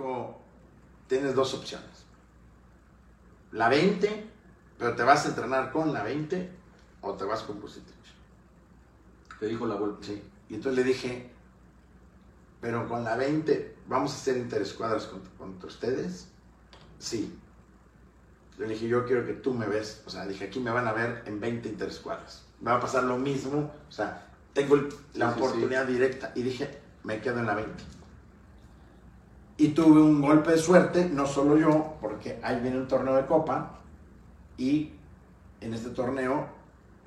Dijo, tienes dos opciones. La 20, pero te vas a entrenar con la 20 o te vas con Bucetich. Te dijo la vuelta. Sí. Y entonces le dije, pero con la 20, ¿vamos a hacer interescuadras contra, contra ustedes? Sí. Le dije, yo quiero que tú me ves. O sea, dije, aquí me van a ver en 20 interescuadras. Me va a pasar lo mismo. O sea, tengo la Sí, sí, oportunidad directa. Y dije, me quedo en la 20. Y tuve un golpe de suerte, no solo yo, porque ahí viene un torneo de copa. Y en este torneo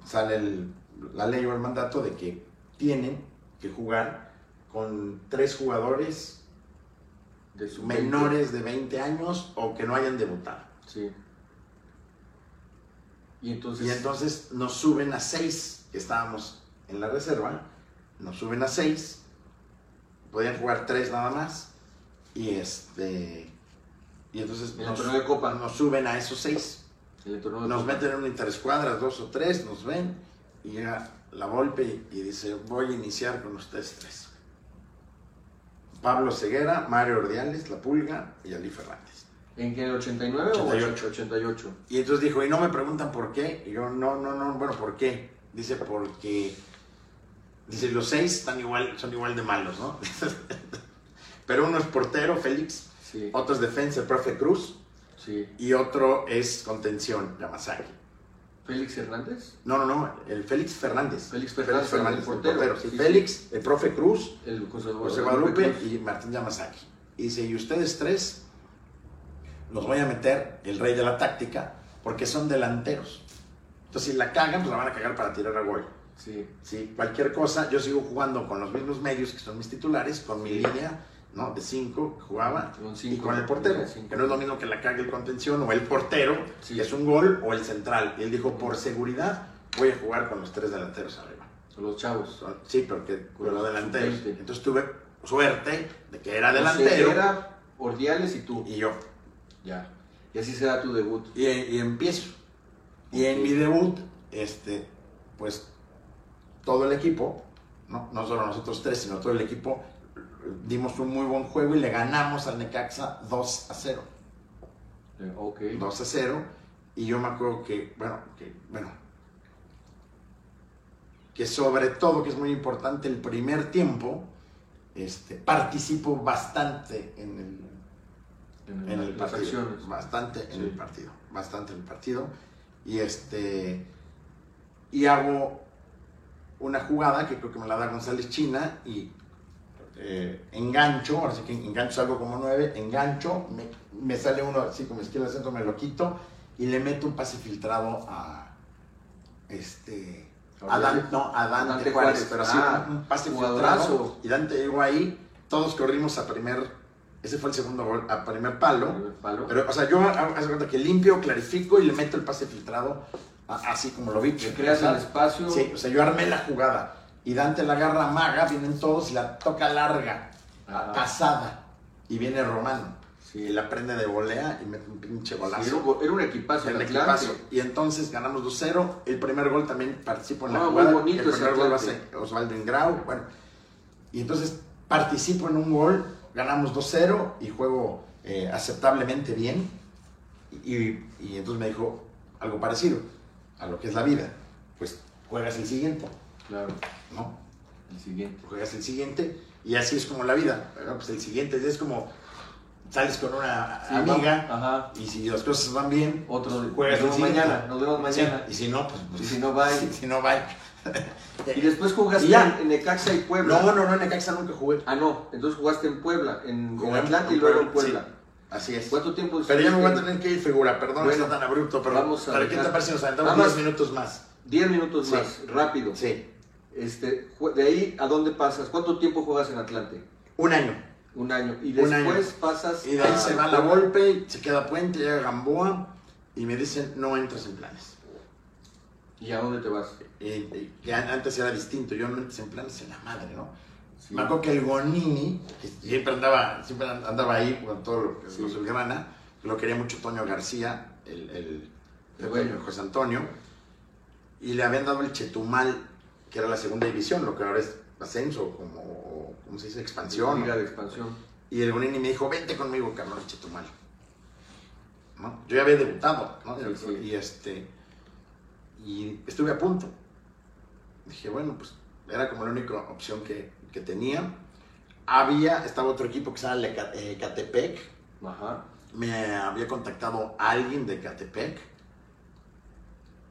sale el- la ley o el mandato de que tienen que jugar con tres jugadores De su menores de 20 años o que no hayan debutado. Sí. Y entonces. Y entonces nos suben a seis, que estábamos en la reserva, nos suben a seis, podían jugar tres nada más, y este y entonces En nos, de Copa. nos suben a esos seis, el torneo de nos Copa. meten en una interescuadras, dos o tres, nos ven, y llega la golpe y, dice, voy a iniciar con ustedes tres. Pablo Ceguera, Mario Ordiales, La Pulga y Ali Fernández. ¿En qué? ¿En el 89 88. o 88? Y entonces dijo, y no me preguntan por qué. Y yo, no, no, no, bueno, ¿por qué? Dice, porque, dice, los seis están igual, son igual de malos, ¿no? Pero uno es portero, Félix, Sí. otro es defensa, el profe Cruz, Sí. y otro es contención, Yamazaki. ¿Félix Hernández? No, no, no, el Félix Fernández. Félix Fernández, el el portero. sí. Félix, el profe Cruz, El José José Guadalupe y Martín Yamazaki. Y dice, y ustedes tres los voy a meter el rey de la táctica porque son delanteros. Entonces, si la cagan, pues la van a cagar para tirar a gol. Sí. ¿sí? Cualquier cosa, yo sigo jugando con los mismos medios que son mis titulares, con mi línea ¿no? de 5 que jugaba Con y cinco, con el portero. cinco. Que no es lo mismo que la cague el contención o el portero, Sí. que es un gol, o el central. Y él dijo, por seguridad, voy a jugar con los tres delanteros arriba. Los chavos. Sí, porque con Con los delanteros. Entonces tuve suerte de que era delantero Era Ordiales y tú. y yo. Ya. Y así será tu debut. Y, y empiezo. Y en mi debut, este, pues todo el equipo, ¿no? no solo nosotros tres, sino todo el equipo, dimos un muy buen juego y le ganamos al Necaxa 2 a 0. Eh, Ok. 2 a 0. Y yo me acuerdo que, bueno, que, bueno, que sobre todo, que es muy importante, el primer tiempo, este, participo bastante en el, En, en el partido. acciones. Bastante en Sí. el partido. Bastante en el partido. Y este. Y hago una jugada que creo que me la da González China y eh, engancho, ahora sí que engancho algo como nueve, engancho, me, me sale uno así como izquierda al centro, me lo quito y le meto un pase filtrado a este a Dan- no, a Dante, Dante Juárez, Juárez. pero así Ah, un, pase jugadorazo. filtrado y Dante llegó ahí, todos corrimos a primer, ese fue el segundo gol, a primer palo, Primer palo. pero, o sea, yo de cuenta que limpio, clarifico y le meto el pase filtrado así como lo vi. Le creas el espacio. Sí, o sea, yo armé la jugada y Dante la agarra maga, vienen todos y la toca larga, Ajá. pasada, y viene Romano. Sí. Y la prende de volea y mete un pinche Sí, golazo. era, un, era un equipazo. El el equipazo. Atlante. Y entonces ganamos 2-0. El primer gol también participo en la Ah, muy jugada. bonito el primer gol lo Atlante. hace Osvaldo Ingrau. Bueno, y entonces participo en un gol, ganamos 2-0 y juego eh, aceptablemente bien. Y, y entonces me dijo algo parecido a lo que es la vida. Pues juegas el siguiente, Claro. ¿no? El siguiente. Juegas el siguiente Y así es como la vida. Pues el siguiente es como sales con una Sí, amiga va- ajá. y si las cosas van bien, Otro, juegas nos vemos mañana, nos vemos mañana. Sí, Y si no, pues, pues, Y si no, bye. Si, si no, bye. Y después jugaste Y en Necaxa y Puebla. No, no, no, en Necaxa nunca jugué. Ah, no. Entonces jugaste en Puebla, en, en Atlanta y luego en Puebla. sí. Así es. ¿Cuánto tiempo Pero ya me voy a tener que ir, figura. Perdón, Bueno, sea tan abrupto, pero vamos a ¿para qué te parece si nos aventamos Nada 10 más. minutos más? 10 minutos más, rápido. Sí. Este, de ahí, ¿a dónde pasas? ¿Cuánto tiempo juegas en Atlante? Un año. Un año. Y después año. pasas. Y de ahí a se va la golpe, se queda Puente, llega Gamboa y me dicen no entras en planes. ¿Y a dónde te vas? Que an- antes era distinto, yo no entras en planes en la madre, ¿no? Sí. Me acuerdo que el Gonini, que siempre andaba, siempre andaba ahí con todo lo que Sí. los Grana, lo quería mucho Toño García, el, el, El dueño. José Antonio, y le habían dado el Chetumal, que era la segunda división, lo que ahora es ascenso, como, ¿cómo se dice? Expansión. Liga de expansión. Y el Bonini me dijo, vente conmigo, cabrón, Chetumal. ¿No? Yo ya había debutado, ¿no? Sí, sí. Y este. Y estuve a punto. Dije, bueno, pues era como la única opción que, que tenía. Había, estaba otro equipo que se llama eh, Catepec. Ajá. Me había contactado alguien de Catepec.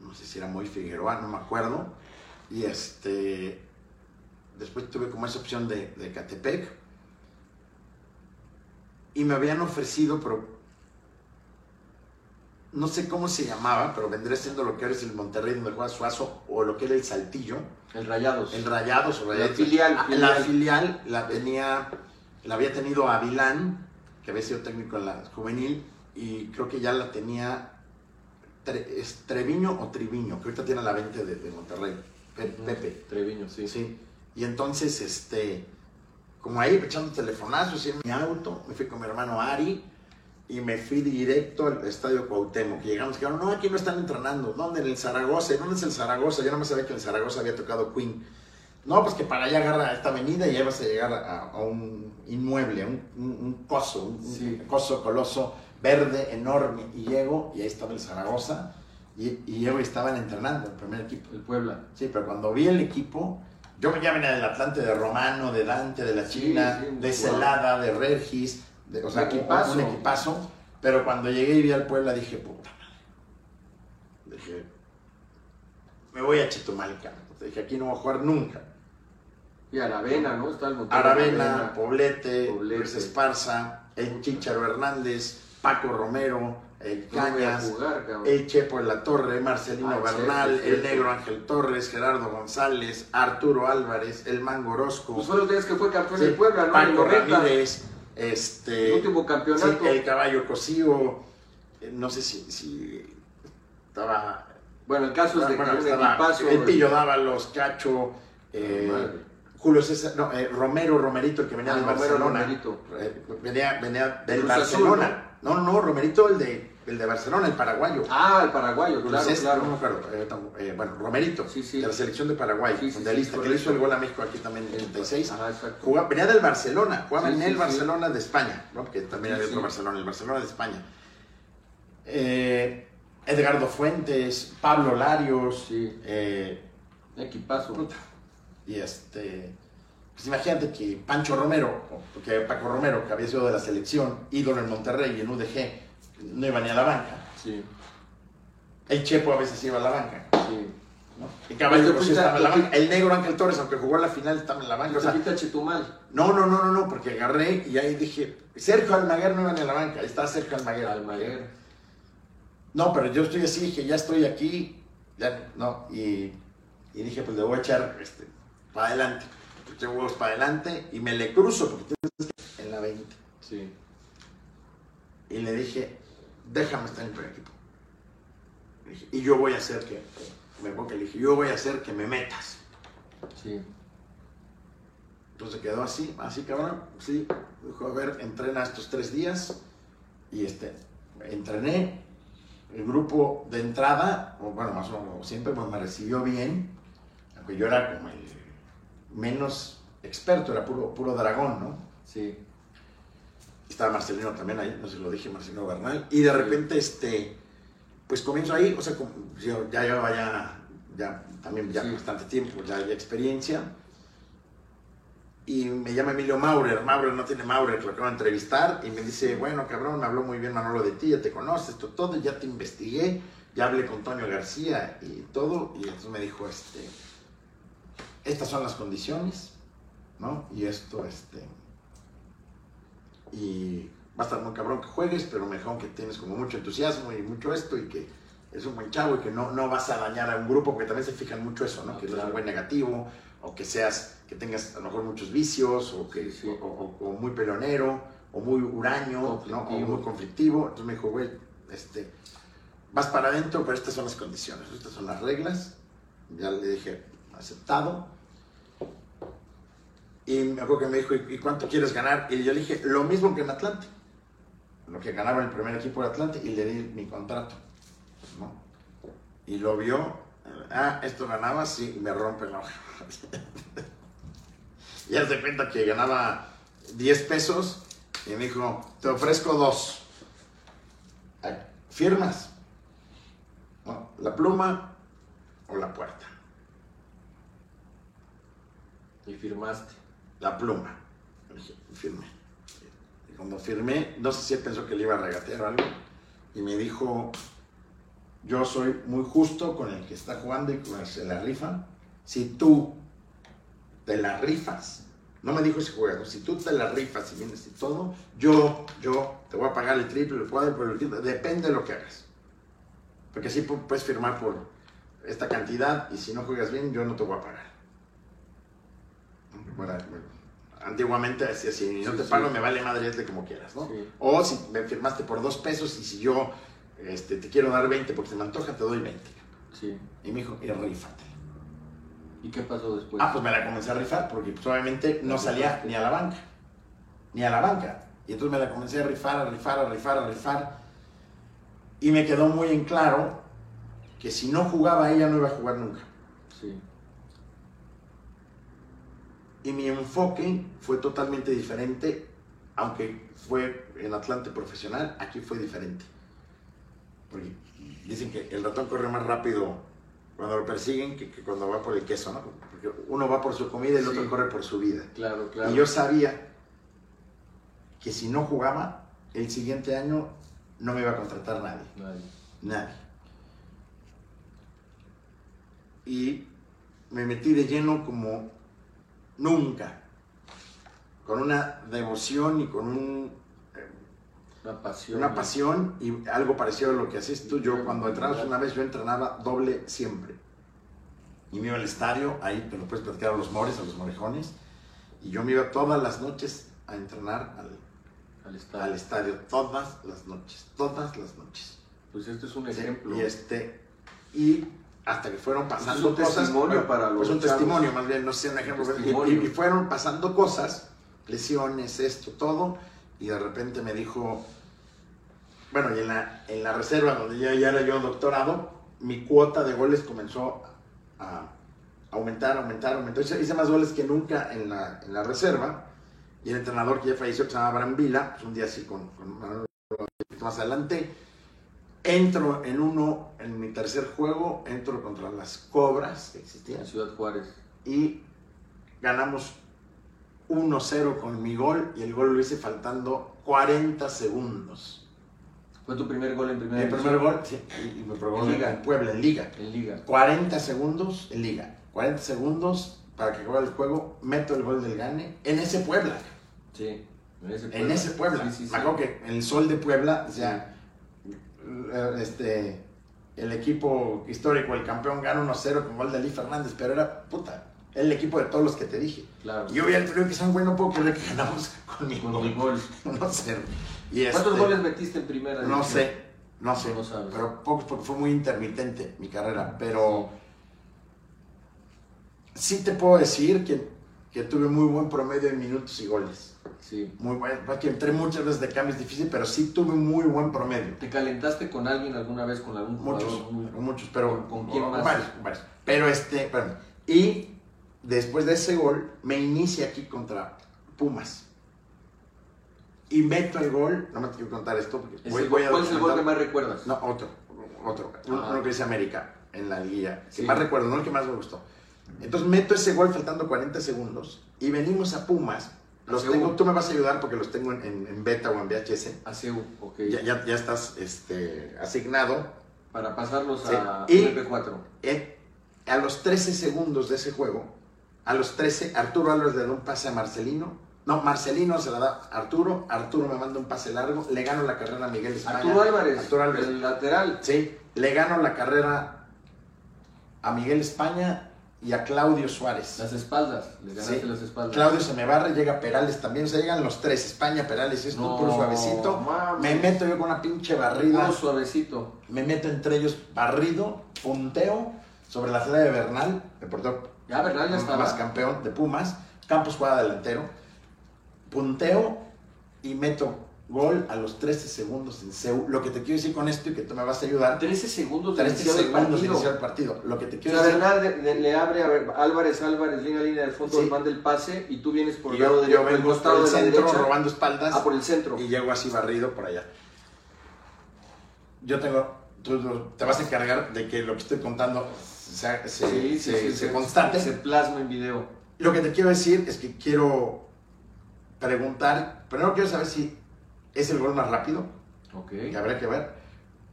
No sé si era muy Figueroa, no me acuerdo. Y este. Después tuve como esa opción de, de Catepec. Y me habían ofrecido, pero. No sé cómo se llamaba, pero vendría siendo lo que ahora es el Monterrey donde juega Suazo, o lo que era el Saltillo. El Rayados. El Rayados o La Rayados. filial, Ah, filial. La filial la tenía, la había tenido Avilán, que había sido técnico en la juvenil, y creo que ya la tenía Tre- es Treviño o Triviño, que ahorita tiene la 20 de, de Monterrey. Pe- Pepe. Treviño, sí. Sí. Y entonces, este, como ahí echando telefonazos en mi auto, me fui con mi hermano Ari y me fui directo al estadio Cuauhtémoc. Llegamos y dijeron, no, aquí no están entrenando. ¿Dónde? En el Zaragoza. ¿Y ¿Dónde es el Zaragoza? Yo no me sabía que en el Zaragoza había tocado Queen. No, pues que para allá agarra esta avenida y ahí vas a llegar a, a un inmueble, un, un, un coso, un, Sí. un coso coloso, verde, enorme. Y llego y ahí estaba el Zaragoza. Y, y llego y estaban entrenando el primer equipo. El Puebla. Sí, pero cuando vi el equipo, yo ya venía del Atlante de Romano, de Dante, de la China, sí, de. Celada, de Regis, de, o sea, Un equipazo. un equipazo. Pero cuando llegué y vi al Puebla dije, puta madre. Dije, me voy a Chetumal. Dije, aquí no voy a jugar nunca. Y Aravena, ¿no? Está el Monterrey. Aravena, Poblete, Poblete. Luis Esparza, el Chicharo Hernández, Paco Romero, a Cañas, jugar, el Chepo en la Torre, Marcelino Ah, Bernal, Chepo, el. Negro Ángel Torres, Gerardo González, Arturo Álvarez, el Mango Orozco, Pues fue los días que fue campeón sí, de Puebla, ¿no? Paco 90. Ramírez, este, El último campeonato. sí, el Caballo Cosío, eh, no sé si, si estaba, Bueno, el caso es de bueno, que estaba equipazo. el Pillo Dávalos, Cacho, eh, Madre. Julio César, no, eh, Romero, Romerito, el que venía Ah, Romero, Barcelona. Romerito. Eh, venía, venía del Cruz Azul, Barcelona. ¿no? no, no, Romerito, el de, el de Barcelona, el paraguayo. Ah, el paraguayo, claro, César, claro. no me acuerdo, eh, eh, bueno, Romerito, Sí, sí. de la selección de Paraguay, Sí, sí, que le hizo el gol a México aquí también en el 36. Ajá, exacto. Jugaba- venía del Barcelona, jugaba en el. Barcelona de España, ¿no? porque también había otro. Barcelona, el Barcelona de España. Eh, Edgardo Fuentes, Pablo Larios, Sí. eh, Equipazo. Puta. Y este. Pues imagínate que Pancho Romero, o que Paco Romero, que había sido de la selección, ídolo en Monterrey y en UDG, no iba ni a la banca. Sí, El Chepo a veces iba a la banca. sí. ¿no? El Caballo a- estaba en la banca. El negro Ángel Torres, aunque jugó la final, estaba en la banca. O Se sea, Chetumal. no, no, no, no, no, porque agarré y ahí dije, Sergio Almaguer no iba ni a la banca. Está Sergio Almaguer. Almaguer. No, pero yo estoy así, dije, ya estoy aquí, ya, no, y, y dije, pues le voy a echar este, para adelante. Eché huevos para adelante y me le cruzo porque tienes que en la 20. Sí. Y le dije, déjame estar en el primer equipo. Le dije, y yo voy a hacer que, me pongo que le dije, yo voy a hacer que me metas. Sí. Entonces quedó así, así cabrón, sí. Dijo, a ver, entrena estos tres días. Y este, entrené. El grupo de entrada, bueno, más o menos siempre, pues me recibió bien. Aunque yo era como el menos experto, era puro, puro dragón, ¿no? Sí. Estaba Marcelino también ahí, no sé si lo dije, Marcelino Bernal. Y de repente, este, pues comienzo ahí, o sea, yo ya llevaba ya, ya también ya Sí. bastante tiempo, ya había experiencia. Y me llama Emilio Maurer, Maurer no tiene Maurer, lo acabo de entrevistar, y me dice, bueno, cabrón, me habló muy bien Manolo de ti, ya te conoces, esto todo, ya te investigué, ya hablé con Antonio García y todo, y entonces me dijo, este, estas son las condiciones, ¿no? Y esto, este, y va a estar muy cabrón que juegues, pero mejor que tienes como mucho entusiasmo y mucho esto, y que es un buen chavo y que no, no vas a dañar a un grupo, porque también se fijan mucho eso, ¿no? Ah, que no es claro. un buen negativo, o que seas, que tengas a lo mejor muchos vicios, o que Sí. o, o- o muy pelonero, o muy huraño, ¿no? o muy conflictivo. Entonces me dijo, güey, este, vas para adentro, pero estas son las condiciones, estas son las reglas. Ya le dije, aceptado. Y me acuerdo que me dijo, ¿y cuánto quieres ganar? Y yo le dije, lo mismo que en Atlante. Lo que ganaba el primer equipo de Atlante y le di mi contrato. ¿no? Y lo vio, ah, esto ganaba, sí, me rompe la hoja. y él se cuenta que ganaba 10 pesos y me dijo, te ofrezco dos. ¿Firmas? ¿La pluma o la puerta? Y firmaste. La pluma. Firmé. Y cuando firmé, no sé si él pensó que le iba a regatear o algo, y me dijo, yo soy muy justo con el que está jugando y con el que se la rifa. Si tú te la rifas, no me dijo ese juego, si tú te la rifas y vienes y todo, yo, yo te voy a pagar el triple, el cuádruple, el triple, depende de lo que hagas. Porque así pu- puedes firmar por esta cantidad y si no juegas bien, yo no te voy a pagar. Bueno, bueno, antiguamente decía, si no Sí, te sí. pago, me vale madre, hazle como quieras, ¿no? Sí. O si me firmaste por dos pesos y si yo este, te quiero dar 20 porque se me antoja, te doy 20. Sí. Y me dijo, y rífate. ¿Y qué pasó después? Ah, pues me la comencé a rifar porque pues, obviamente no salía ni a la banca. Ni a la banca. Y entonces me la comencé a rifar, a rifar, a rifar, a rifar. Y me quedó muy en claro que si no jugaba ella no iba a jugar nunca. Sí. Y mi enfoque fue totalmente diferente, aunque fue en Atlante profesional, aquí fue diferente. Porque dicen que el ratón corre más rápido cuando lo persiguen que, que cuando va por el queso, ¿no? Porque uno va por su comida y el otro corre por su vida. Claro, claro. Y yo sabía que si no jugaba, el siguiente año no me iba a contratar nadie. Nadie. Nadie. Y me metí de lleno como nunca. Con una devoción y con un, eh, Una pasión. una pasión y algo parecido a lo que haces tú. Yo cuando entrabas una vez, yo entrenaba doble siempre. Y me iba al estadio, ahí te lo puedes platicar a los mores, a los morejones. Y yo me iba todas las noches a entrenar al, Al estadio. al estadio, todas las noches, todas las noches. Pues este es un Sí, ejemplo. Y este, y hasta que fueron pasando un cosas. testimonio bueno, para Pues los un chavos. testimonio, más bien, no sé, un ejemplo. Y-. Y, fueron pasando cosas, lesiones, esto, todo. Y de repente me dijo, bueno, y en la, en la reserva, donde ya, ya era yo doctorado, mi cuota de goles comenzó a aumentar, aumentar, aumentar. Hice, hice más goles que nunca en la, en la reserva. Y el entrenador que ya falleció, que se llama Abraham Vila, pues un día así con, con más adelante, entro en uno, en mi tercer juego, entro contra las Cobras que existían En Ciudad Juárez. y ganamos 1-0 con mi gol y el gol lo hice faltando 40 segundos. Fue tu primer gol en primera El primer gol, sí, y, me probó En liga. en Puebla, en Liga. En Liga. 40 segundos en Liga. 40 segundos para que acabe el juego, meto el gol del gane en ese Puebla. Sí. En ese En ese Puebla. Sí, sí, sí. Me acuerdo que en el sol de Puebla, o sea, este, el equipo histórico, el campeón, gana 1-0 con gol de Ali Fernández, pero era, puta, el equipo de todos los que te dije. Claro. Y yo vi al trío que son, güey, no puedo creer que ganamos con mi Con gol. mi gol. 1-0. Y ¿Cuántos este, goles metiste en primera? No sé, no sé, No sabes. pero pocos porque fue muy intermitente mi carrera, pero sí te puedo decir que, que tuve muy buen promedio en minutos y goles. Sí. Muy bueno, porque entré muchas veces de cambio, es difícil, pero sí tuve muy buen promedio. ¿Te calentaste con alguien alguna vez, con algún jugador? Muchos, muy- muchos, pero ¿Con quién más? Varios, varios. Pero este, espérame. Y después de ese gol, me inicia aquí contra Pumas. Y meto el gol, no me quiero contar esto, porque ¿Es voy- el voy a ¿Cuál es el gol que más recuerdas? No, otro, otro. Uno, Ajá. uno que dice América en la liguilla. Que Sí. más recuerdo, no el que más me gustó. Entonces meto ese gol faltando 40 segundos y venimos a Pumas. Los tengo, tú me vas a ayudar porque los tengo en, en- en beta o en VHS. ACU, ok. Ya, ya, ya estás este, asignado. Para pasarlos Sí. a Y- MP4. En- a los 13 segundos de ese juego, a los 13, Arturo Álvarez le da un pase a Marcelino. No, Marcelino se la da a Arturo. Arturo me manda un pase largo. Le gano la carrera a Miguel España. Arturo Álvarez, Arturo Álvarez. el lateral. Sí, le gano la carrera a Miguel España y a Claudio Suárez. Las espaldas, le ganaste Sí. las espaldas. Claudio se me barre, llega Perales también, o sea, llegan los tres, España, Perales, y es No, puro suavecito. mames. Me meto yo con una pinche barrida, Puro suavecito. me meto entre ellos barrido, punteo sobre la celda de Bernal, el portero Ya, Bernal ya estaba. más campeón de Pumas, Campos juega delantero, punteo y meto gol a los 13 segundos en CEU. Lo que te quiero decir con esto y que tú me vas a ayudar, 13 segundos de 13 iniciado el segundos de iniciar el partido. Lo que te O quiero sea, decir... Bernal le abre a ver- Álvarez, Álvarez, línea, línea del fondo, Sí. manda el pase y tú vienes por y el lado yo, yo el vengo costado por el de la centro derecha. robando espaldas. Ah, por el centro. y llego así barrido por allá. Yo tengo, tú te vas a encargar de que lo que estoy contando se, se, Sí, sí, se- sí, se se- constate. Se plasma en video. Lo que te quiero decir es que quiero preguntar, primero quiero saber si es el gol más rápido, Ok. que habrá que ver,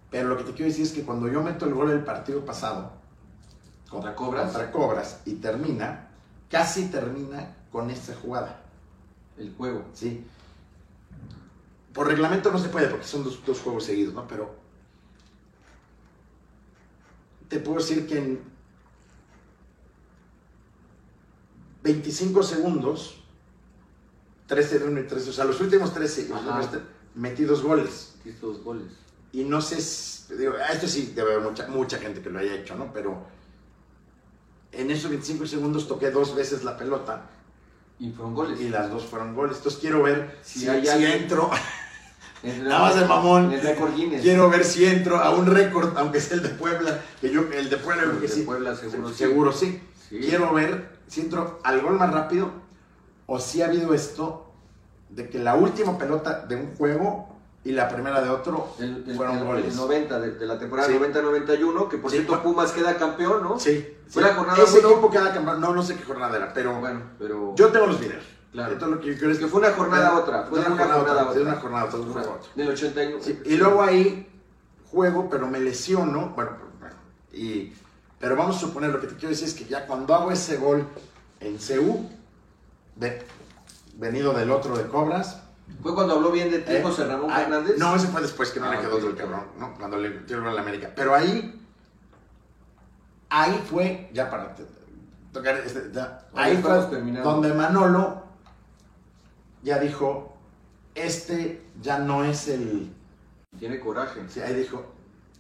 pero lo que te quiero decir es que cuando yo meto el gol del partido pasado, Contra Cobras. contra Cobras, y termina, casi termina con esta jugada. El juego. ¿sí? Por reglamento no se puede porque son dos, dos juegos seguidos, ¿no? Pero te puedo decir que en 25 segundos, 13 de uno y 13, o sea, los últimos 13, los Ajá. últimos tre- metí dos goles. Hiciste dos goles. Y no sé, si- digo, esto sí debe haber mucha, mucha gente que lo haya hecho, ¿no? Pero en esos 25 segundos toqué dos veces la pelota Y fueron goles. y las dos fueron goles. Entonces quiero ver Si si, hay si alguien- entro. En Nada más el mamón. El récord Guinness. Quiero ver si entro a un récord, aunque sea el de Puebla, que yo, el de Puebla, El creo que de sí. Puebla seguro sí. Seguro sí. Sí. Quiero ver si entro al gol más rápido o si ha habido esto de que la última pelota de un juego y la primera de otro El, el- fueron el- goles. el 90 de, de la temporada Sí. 90-91, que por Sí, cierto Pumas queda campeón, ¿no? Sí. Fue sí. la jornada Ese uno. equipo queda campeón. No, no sé qué jornada era, pero Bueno, pero. yo tengo los videos. Claro. Entonces lo que yo quiero es que fue una jornada otra. Fue una jornada otra. otra. Una jornada otra. de un juego a otro. Del 81. Sí, y luego ahí juego, pero me lesiono. Bueno, bueno, y, pero vamos a suponer, lo que te quiero decir es que ya cuando hago ese gol en CU, ve- venido del otro de Cobras. Fue cuando habló bien de ti eh, José Ramón ah, Fernández. No, ese fue después que no Ah, le quedó otro ok. cabrón, ¿no? Cuando le el gol a la América. Pero ahí, ahí fue, ya para tocar, este, ya, Ahí fue terminando. donde Manolo ya dijo, este ya no es el... Tiene coraje. Sí, ahí dijo,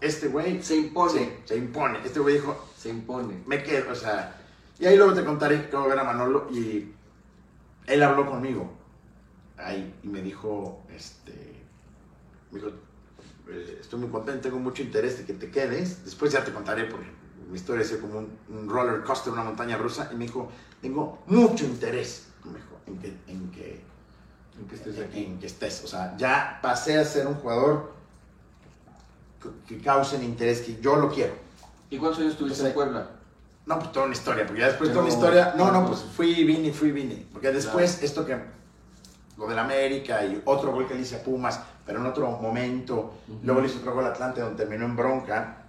este güey Se impone. Sí, se impone. Este güey dijo, Se impone. me quedo, o sea. Y ahí luego te contaré que acabo de ver a Manolo y él habló conmigo. Ahí, y me dijo, este. Me dijo, eh, estoy muy contento, tengo mucho interés de que te quedes. Después ya te contaré porque mi historia es como un, un roller coaster, una montaña rusa. Y me dijo, tengo mucho interés, me dijo, en que, en que En que estés en- aquí. en que estés. O sea, ya pasé a ser un jugador que, que cause el interés, que yo lo quiero. ¿Y cuántos años tuviste Pues, en Puebla? No, pues toda una historia, porque ya después Pero- toda una historia. No, no, pues fui, vine, fui, vine. Porque después esto que. Lo del América y otro gol que le hice a Pumas, pero en otro momento. Luego le hice otro gol a Atlante donde terminó en bronca.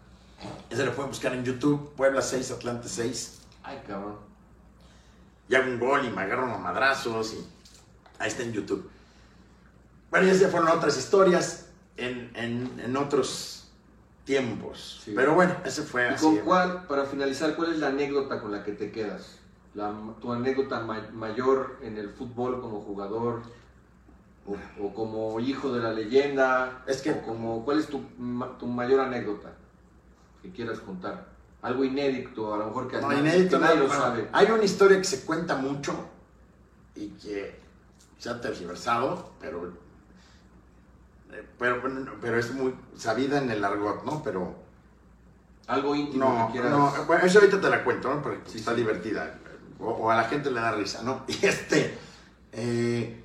Ese lo pueden buscar en YouTube: Puebla 6, Atlante 6. Ay, cabrón. Y hago un gol y me agarro unos madrazos y ahí está en YouTube. Bueno, ya se fueron otras historias en, en, en otros tiempos. Sí. Pero bueno, ese fue ¿Y así. con cuál, para finalizar, cuál es la anécdota con la que te quedas? La, tu anécdota ma- mayor en el fútbol como jugador o, o como hijo de la leyenda. Es que- o como, ¿Cuál es tu, ma- tu mayor anécdota que quieras contar? Algo inédito, a lo mejor que, No, inédito, que nadie no, lo bueno, sabe. Hay una historia que se cuenta mucho y que se ha tergiversado, pero, pero, pero es muy sabida en el argot, ¿no? Pero Algo íntimo no, que quieras. no, bueno, eso ahorita te la cuento, ¿no? Porque Sí, está sí. divertida. O, o a la gente le da risa, ¿no? Y este, eh,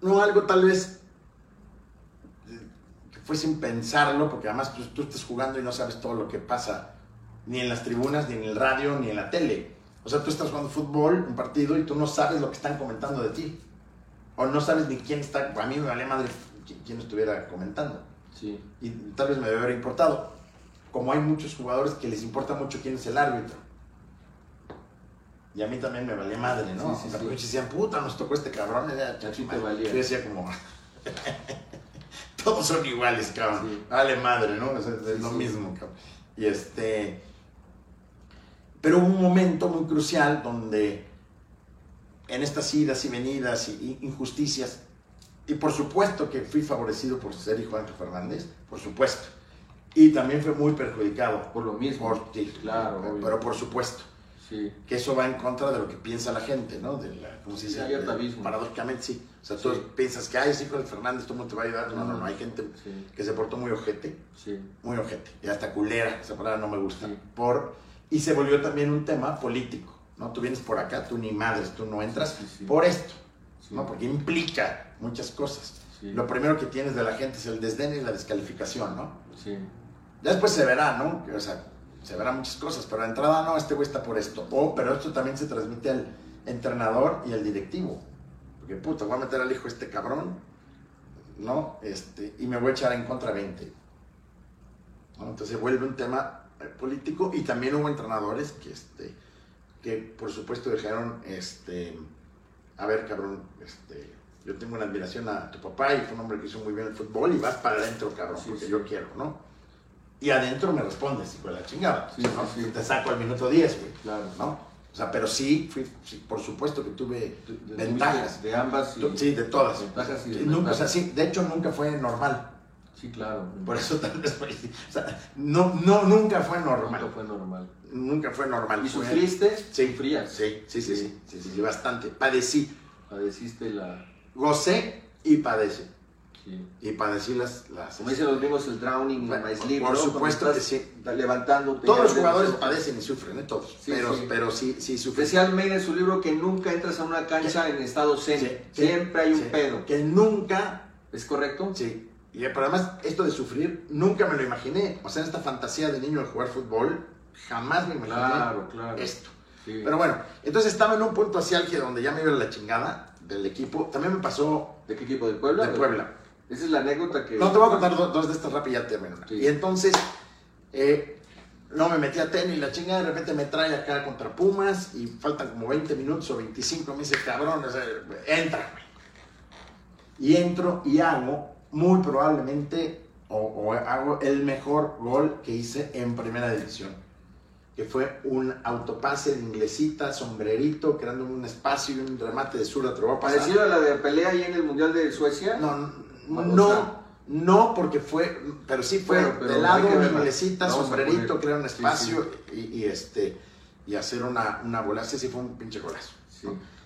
no algo tal vez eh, que fue sin pensarlo, porque además tú, tú estás jugando y no sabes todo lo que pasa ni en las tribunas, ni en el radio, ni en la tele. O sea, tú estás jugando fútbol, un partido, y tú no sabes lo que están comentando de ti. O no sabes ni quién está. A mí me vale madre qui- quién estuviera comentando. Sí. Y tal vez me debe haber importado. Como hay muchos jugadores que les importa mucho quién es el árbitro. Y a mí también me valía madre, ¿no? Sí, sí, o sea, sí. muchos decían, puta, nos tocó este cabrón. Era, te valía. Yo decía como, todos son iguales, cabrón. Vale madre, ¿no? O sea, es lo mismo, cabrón. Y este... Pero hubo un momento muy crucial donde en estas idas y venidas y y injusticias, y por supuesto que fui favorecido por ser hijo de Ángel Fernández, por supuesto. Y también fue muy perjudicado Por lo mismo. por ti, Claro, pero, obvio. pero por supuesto Sí. que eso va en contra de lo que piensa la gente, ¿no? De la, ¿Cómo se dice? Sí, De- paradójicamente sí. O sea, tú Sí. piensas que, ay, es hijo de Fernández, ¿cómo te va a ayudar? No, no, no, hay gente Sí. que se portó muy ojete, Sí. muy ojete, y hasta culera, esa palabra no me gusta. Sí. Por, y se volvió también un tema político, ¿no? Tú vienes por acá, tú ni madres, tú no entras Sí, sí. por esto, Sí. ¿no? Porque implica muchas cosas. Lo primero que tienes de la gente es el desdén y la descalificación, ¿no? Sí. Ya después se verá, ¿no? O sea, se verán muchas cosas, pero de entrada no, este güey está por esto. O, pero esto también se transmite al entrenador y al directivo. Porque, puta, voy a meter al hijo este cabrón, ¿no? Este, y me voy a echar en contra 20. ¿no? Entonces se vuelve un tema eh, político y también hubo entrenadores que, este, que por supuesto dijeron, este, a ver, cabrón, este, yo tengo una admiración a tu papá y fue un hombre que hizo muy bien el fútbol y vas para adentro, cabrón, Sí, porque sí. yo quiero, ¿no? Y adentro me respondes, hijo de la chingada. Sí, ¿no? Te saco al minuto 10, güey. Claro. ¿no? O sea, pero sí, fui, sí, por supuesto que tuve De- de- ventajas. De ambas. y- Sí, de todas. Ventajas y Sí, nunca, o sea, sí, de hecho nunca fue normal. Sí, claro. Por eso tal vez fue- O sea, no, no, nunca fue normal. Nunca fue normal. Nunca fue normal. ¿Y sufriste? Sí. Sufrías. Sí, sí, sí, sí, sí, sí, sí, bastante. Padecí, Padeciste la... gocé y padecí. Sí. Y padecí las... las Como dicen los gringos, el drowning in Bueno, my sleep, por supuesto que sí. Levantándote. Todos los jugadores padecen y sufren, ¿eh? Todos. Sí, pero, sí. pero sí, sí sufren. Decía Almeida en su libro que nunca entras a una cancha en estado zen. Siempre hay un pedo. Que nunca ¿Es correcto? Sí, y, pero además esto de sufrir nunca me lo imaginé. O sea, esta fantasía de niño de jugar fútbol, jamás me imaginé Claro, claro. esto. Sí. Pero bueno, entonces estaba en un punto hacia álgido donde ya me iba la chingada del equipo. También me pasó ¿De qué equipo? ¿Del Puebla? de Puebla. Esa es la anécdota que... No, te voy a contar do- dos de estas rápidas y ya termino. Sí. Y entonces, eh, no me metí a tenis, la chingada, de repente me trae acá contra Pumas y faltan como 20 minutos o 25, me dice, cabrón, o sea, entra. güey". Y entro y hago, muy probablemente, o, o hago el mejor gol que hice en primera división. Que fue un autopase de inglesita, sombrerito, creando un espacio y un remate de voy a. Parecido a la de pelea ahí en el Mundial de Suecia. No, no, no, porque fue, pero sí fue Bueno, pero de lado, inglesita, sombrerito, crear un sí, espacio Y, y este y hacer una, una bola. Ese sí fue un pinche golazo.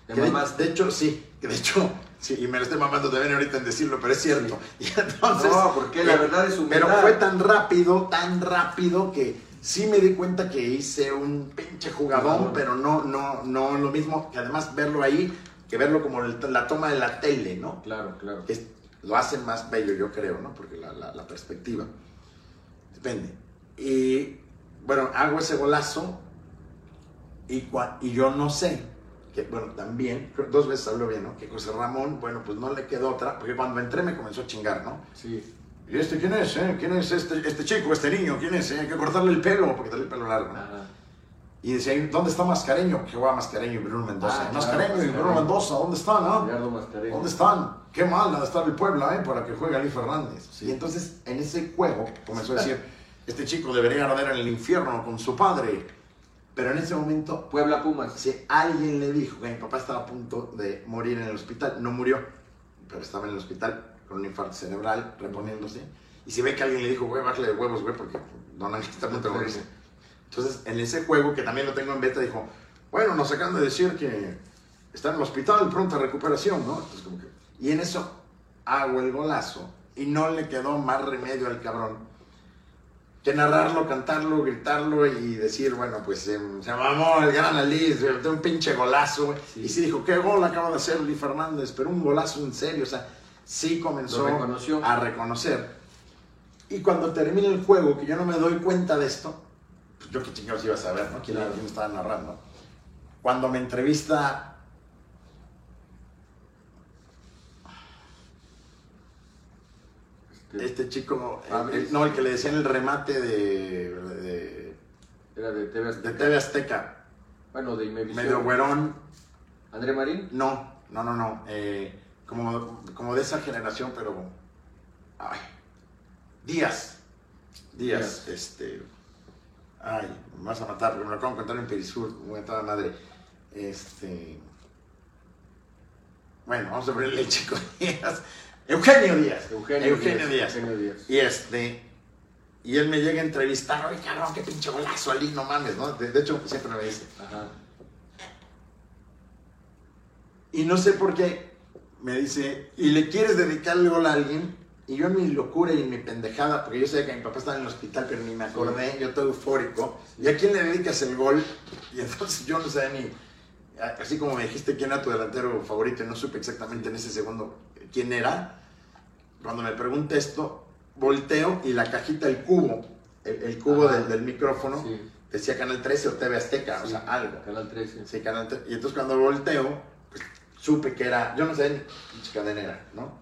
De, de hecho, sí, que de hecho, sí, y me lo estoy mamando también ahorita en decirlo, pero es cierto. Y entonces, No, porque la eh, verdad es humildad. Pero fue tan rápido, tan rápido que sí me di cuenta que hice un pinche jugadón, pero no, no, no lo mismo que además verlo ahí, que verlo como la toma de la tele, ¿no? Claro, claro. es- lo hace más bello, yo creo, ¿no? Porque la, la- la perspectiva. Depende. Y bueno, hago ese golazo y, y yo no sé, que bueno, también, dos veces habló bien, ¿no? Que José Ramón, bueno, pues no le quedó otra, porque cuando entré me comenzó a chingar, ¿no? Sí. ¿Y este quién es, eh? ¿Quién es este, este chico, este niño? ¿Quién es? eh? Hay que cortarle el pelo, porque trae el pelo largo, ¿no? Ajá. Y decía, ¿dónde está Mascareño? Que juega Mascareño y Bruno Mendoza. Ah, claro, Mascareño y Bruno. Mendoza, ¿dónde están, Mascareño. ¿Dónde están? Qué mal de estar el Puebla, ¿eh? Para que juegue Ali Fernández. Sí. Y entonces, en ese juego, comenzó a decir, este chico debería arder en el infierno con su padre. Pero en ese momento, Puebla Pumas. si alguien le dijo que mi papá estaba a punto de morir en el hospital, no murió, pero estaba en el hospital con un infarto cerebral, reponiéndose. Y si ve que alguien le dijo, güey, bájale de huevos, güey, porque Don Ángel está morirse. Entonces, en ese juego, que también lo tengo en beta, dijo, bueno, nos acaban de decir que está en el hospital, pronta recuperación, ¿no? Entonces, como que, y en eso hago el golazo y no le quedó más remedio al cabrón que narrarlo, cantarlo, gritarlo y decir, bueno, pues em, se mamó el gran Ali, metió un pinche golazo. Sí. Y sí dijo, qué gol acaba de hacer Lee Fernández, pero un golazo en serio, o sea, sí comenzó a reconocer. Y cuando termina el juego, que yo no me doy cuenta de esto, pues yo qué chingados iba a saber, ¿no? ¿Quién, Claro. quién estaba narrando? Cuando me entrevista Este, este chico, el- no, el que le decían el remate de, de, Era de TV de Azteca. TV Azteca, Bueno, de Imevisión. medio güerón, ¿André Marín? no, no, no, no, eh, como, como de esa generación, pero, ay, Díaz, Díaz, Díaz. este, ay, me vas a matar, porque me lo acabo de encontrar en Perisur, muy a toda madre, este, bueno, vamos a ponerle el chico Díaz, Eugenio Díaz, Eugenio, Eugenio Díaz. Eugenio Díaz. Y este, y él me llega a entrevistar, oye cabrón, qué pinche golazo Ali, no mames, ¿no? De, de hecho, siempre me dice. Ajá. Y no sé por qué me dice, ¿y le quieres dedicar el gol a alguien? Y yo en mi locura y en mi pendejada, porque yo sabía que mi papá estaba en el hospital, pero ni me acordé, yo todo eufórico. ¿Y a quién le dedicas el gol? Y entonces yo no sabía ni, así como me dijiste quién era tu delantero favorito, y no supe exactamente en ese segundo quién era. Cuando me pregunta esto, volteo y la cajita, el cubo, el, el cubo del, del micrófono, Sí. decía Canal 13 o TV Azteca, o Sí. sea, algo. Canal 13. Sí, Canal 13. Y entonces cuando volteo, pues, supe que era, yo no sé ni cadena era, ¿no?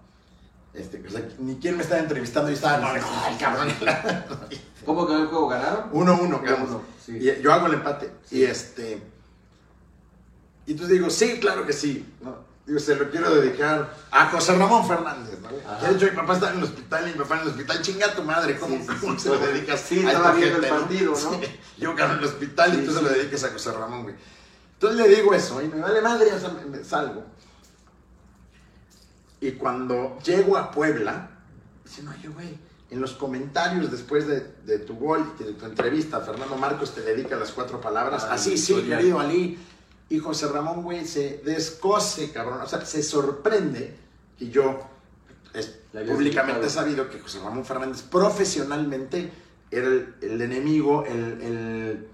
Este, o sea, ni quién me estaba entrevistando y estaba, no, no, el cabrón. ¿Cómo quedó el juego? ¿Ganaron? Uno, uno, quedamos. uno, sí. Y yo hago el empate. Y este. Y entonces digo, sí, claro que sí. ¿no? Digo, se lo quiero dedicar a José Ramón Fernández. ¿no? Ajá. De hecho mi papá estaba en el hospital y mi papá en el hospital, chinga tu madre, ¿cómo, Sí, sí, cómo sí, se lo dedicas Sí, a esta viendo el gente, partido, ¿no? Sí. Yo en el hospital y tú se lo dedicas a José Ramón, güey. Entonces le digo eso y me vale madre, o sea, me- me salgo. Y cuando llego a Puebla, dicen, oye, güey, en los comentarios después de, de tu gol, de tu entrevista, Fernando Marcos te dedica las cuatro palabras. Ah, Así, sí, querido Ali. Y José Ramón, güey, se descose, cabrón. O sea, se sorprende que yo, es públicamente he sabido que José Ramón Fernández profesionalmente era el, el enemigo, el, el,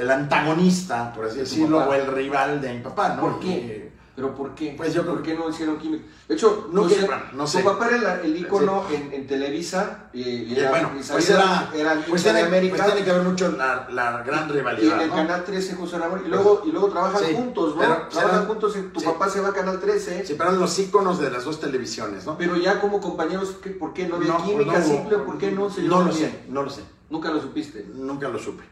el antagonista, por así decirlo, o el rival de mi papá, ¿no? ¿Por qué? ¿Pero por qué? Pues yo creo ¿Por qué no hicieron química? De hecho, No no, sé, no tu sé. papá era la- el ícono en, en Televisa. Y, y Y era- bueno, pues era, era el pues tiene, de América. pues tiene que ver mucho la, la gran y en rivalidad, el ¿no? Canal 13 José Ramón. Y luego, y luego trabajan Sí, juntos, ¿no? pero trabajan serán- juntos. y tu sí. papá se va a Canal 13. Sí, pero eran los íconos de las dos televisiones, ¿no? Pero ya como compañeros, ¿qué- ¿por qué no había No, química simple? ¿Por qué no se No lo bien? sé, no lo sé. Nunca lo supiste. Nunca lo supe.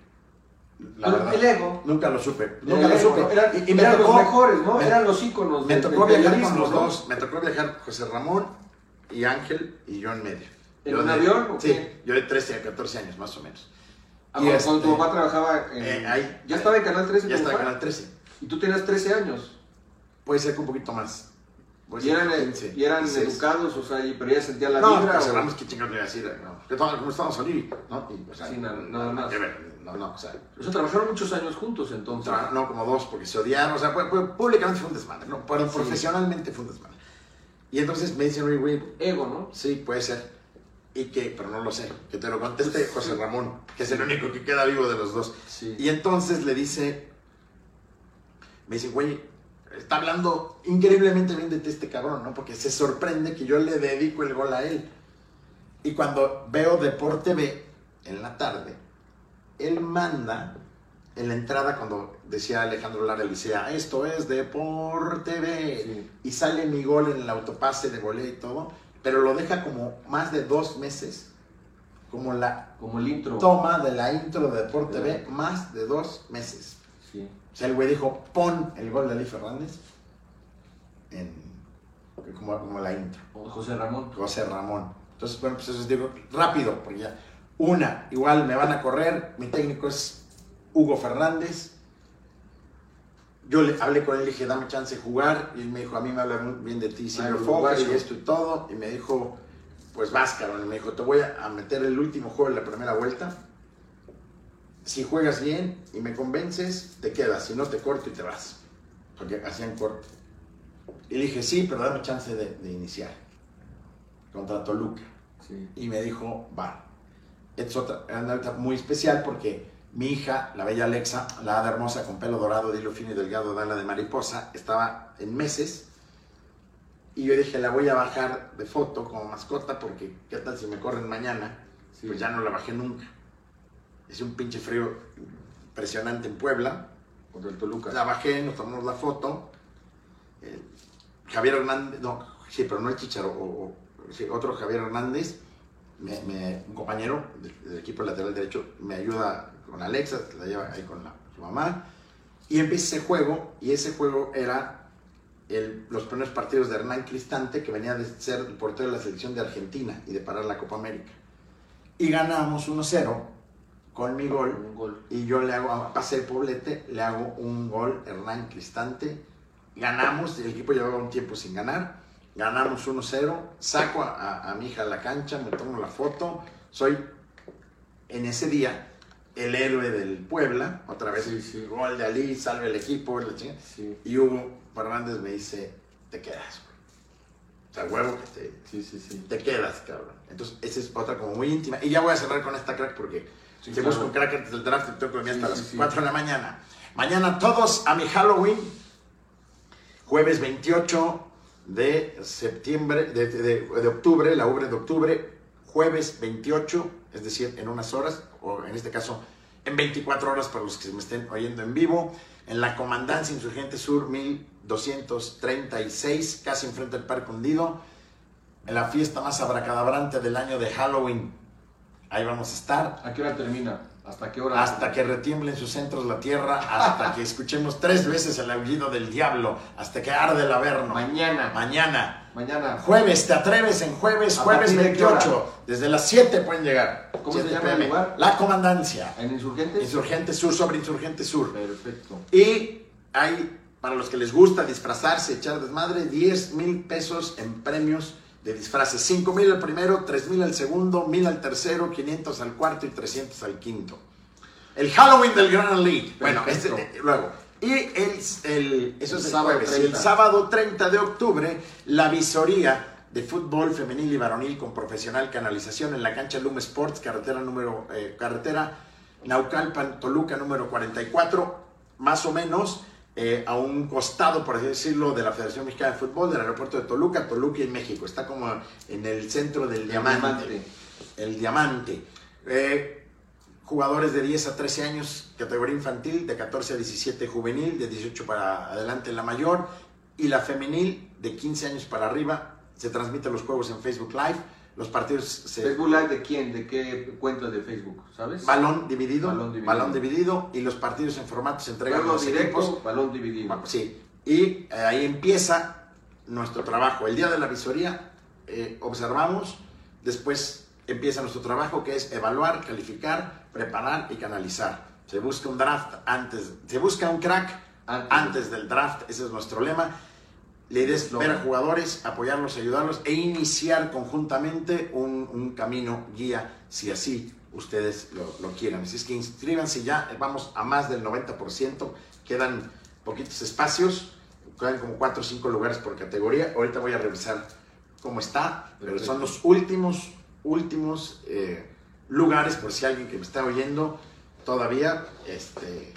La verdad. el ego. Nunca lo supe. El Nunca lo supe. ¿no? Eran, y, y me eran tocó, los mejores, ¿no? me- eran los íconos. Me tocó del viajar con los ¿no? dos. Me tocó viajar José Ramón y Ángel y yo en medio. ¿En Yo un de- avión o Sí, qué? yo de 13 a 14 años más o menos. Ah, Y cuando, este- cuando tu papá trabajaba en... Eh, ahí. ¿Ya estaba en Canal 13 Ya estaba en? Canal 13. Y tú tenías 13 años. Puede ser que un poquito más. Puede Y eran, 15, y eran 16. educados, o sea, y, pero ya sentían la No, vibra. José o- Ramos, ¿qué chingados le iba a decir? No, que todo- ¿Cómo estamos salir? ¿No? Y, o sea, Sí, nada- nada más. que ver, No, no, o sea, O sea, trabajaron muchos años juntos entonces. No, como dos, porque se odiaron. O sea, públicamente fue un desmadre, ¿no? Pero Sí. profesionalmente fue un desmadre. Y entonces me dicen, güey, Ego, ¿no? sí, puede ser. Y que, pero no lo sé, que te lo conteste José Ramón, que es el único que queda vivo de los dos. Sí. Y entonces le dice, me dice, güey, está hablando increíblemente bien de ti este cabrón, ¿no? Porque se sorprende que yo le dedico el gol a él. Y cuando veo Deporte B en la tarde, él manda en la entrada cuando decía Alejandro Lara, él decía, esto es Deporte B. Sí. Y sale mi gol en el autopase de volea y todo, pero lo deja como más de dos meses, como la Como el intro. toma de la intro de Deporte B, más de dos meses. Sí. O sea, el güey dijo, pon el gol de Ali Fernández en, como, como la intro. José Ramón. José Ramón. Entonces, bueno, pues eso digo, rápido, porque ya, una, igual me van a correr, mi técnico es Hugo Fernández. Yo le hablé con él, le dije, dame chance de jugar, y él me dijo, a mí me habla muy bien de ti, el Fokker y esto y todo, y me dijo, pues vas, cabrón, y me dijo, te voy a a meter el último juego de la primera vuelta, si juegas bien y me convences, te quedas, si no te corto y te vas, porque hacían corto. Y le dije, sí, pero dame chance de, de iniciar contra Toluca. Sí. Y me dijo, va. Es otra una muy especial porque mi hija, la bella Alexa, la hada hermosa con pelo dorado, de hilo fino y delgado, dala de mariposa, estaba en meses. Y yo dije, la voy a bajar de foto como mascota porque qué tal si me corren mañana. Sí. Pues ya no la bajé nunca. hice un pinche frío impresionante en Puebla. Contra el Toluca. La bajé, nos tomamos la foto. Eh, Javier Hernández, no, sí, pero no el Chicharo, o, o- sí, otro Javier Hernández, me- me- un compañero del, equipo lateral derecho, me ayuda con Alexa, la lleva ahí con la- su mamá, y empieza ese juego, y ese juego era el- los primeros partidos de Hernán Cristante, que venía de ser el portero de la selección de Argentina y de parar la Copa América. Y ganamos 1-0 con mi gol. Y yo le hago, pasé el poblete, le hago un gol, Hernán Cristante. Ganamos, el equipo llevaba un tiempo sin ganar. Ganamos 1-0. Saco a, a- a mi hija a la cancha, me tomo la foto. Soy en ese día el héroe del Puebla. Otra vez, Sí, sí. gol de Ali, salve el equipo. la chingada. Sí, Y Hugo Fernández me dice: Te quedas, güey. O sea, huevo que te, sí, sí. sí. te quedas, cabrón. Entonces, esa es otra como muy íntima. Y ya voy a cerrar con esta crack porque Sí, te claro. busco crack antes del draft y tengo que dormir hasta las sí, sí. 4 de la mañana. Mañana todos a mi Halloween. Jueves 28 de septiembre, de, de- octubre, la ubre de octubre. Jueves 28, es decir, en unas horas, o en este caso en 24 horas para los que me estén oyendo en vivo, en la Comandancia Insurgente Sur 1236, casi enfrente del Parque Hundido en la fiesta más abracadabrante del año de Halloween. Ahí vamos a estar ¿A qué hora termina? ¿Hasta qué hora? hasta que retiemble en sus centros la tierra, hasta que escuchemos tres veces el aullido del diablo, hasta que arde el averno. Mañana. Mañana. Mañana. Jueves, ¿te atreves en jueves? ¿A Jueves partir de qué 28. Desde las 7 pueden llegar. ¿Cómo se 7 llama el lugar? La Comandancia. ¿En Insurgentes? Insurgente Sur sobre Insurgente Sur. Perfecto. Y hay, para los que les gusta disfrazarse, echar desmadre, 10 mil pesos en premios de disfraces. 5 mil al primero, 3 mil al segundo, 1000 al tercero, 500 al cuarto y 300 al quinto. El Halloween del Grand League. Bueno, este, eh, luego. Y el, el- eso El es el sábado jueves. El 30. sábado 30 de octubre, la visoría de fútbol femenil y varonil con profesional canalización en la cancha Lume Sports, carretera número, eh, carretera Naucalpan, Toluca número 44, más o menos eh, a un costado, por así decirlo, de la Federación Mexicana de Fútbol, del aeropuerto de Toluca, Toluca y México. Está como en el centro del diamante. diamante. El diamante. Eh, jugadores de 10 a 13 años, categoría infantil, de 14 a 17 juvenil, de 18 para adelante la mayor, y la femenil de 15 años para arriba. Se transmiten los juegos en Facebook Live. Los partidos se, ¿Facebook Live de quién? ¿De qué cuenta de Facebook? ¿Sabes? balón dividido, Balón balón dividido. y los partidos en formato se entregan los directo, equipos. balón dividido. Bueno, sí, y eh, ahí empieza nuestro trabajo. El día de la visoría eh, observamos, después empieza nuestro trabajo que es evaluar, calificar, preparar y canalizar. Se busca un draft antes, se busca un crack Antes. antes del draft, ese es nuestro lema. La idea es ver a jugadores, apoyarlos, ayudarlos e iniciar conjuntamente un, un camino guía, si así ustedes lo, lo quieran. Así es que inscríbanse ya, vamos a más del 90%, quedan poquitos espacios, quedan como 4 o 5 lugares por categoría. Ahorita voy a revisar cómo está, pero son los últimos, últimos eh, lugares, por si alguien que me está oyendo todavía, este,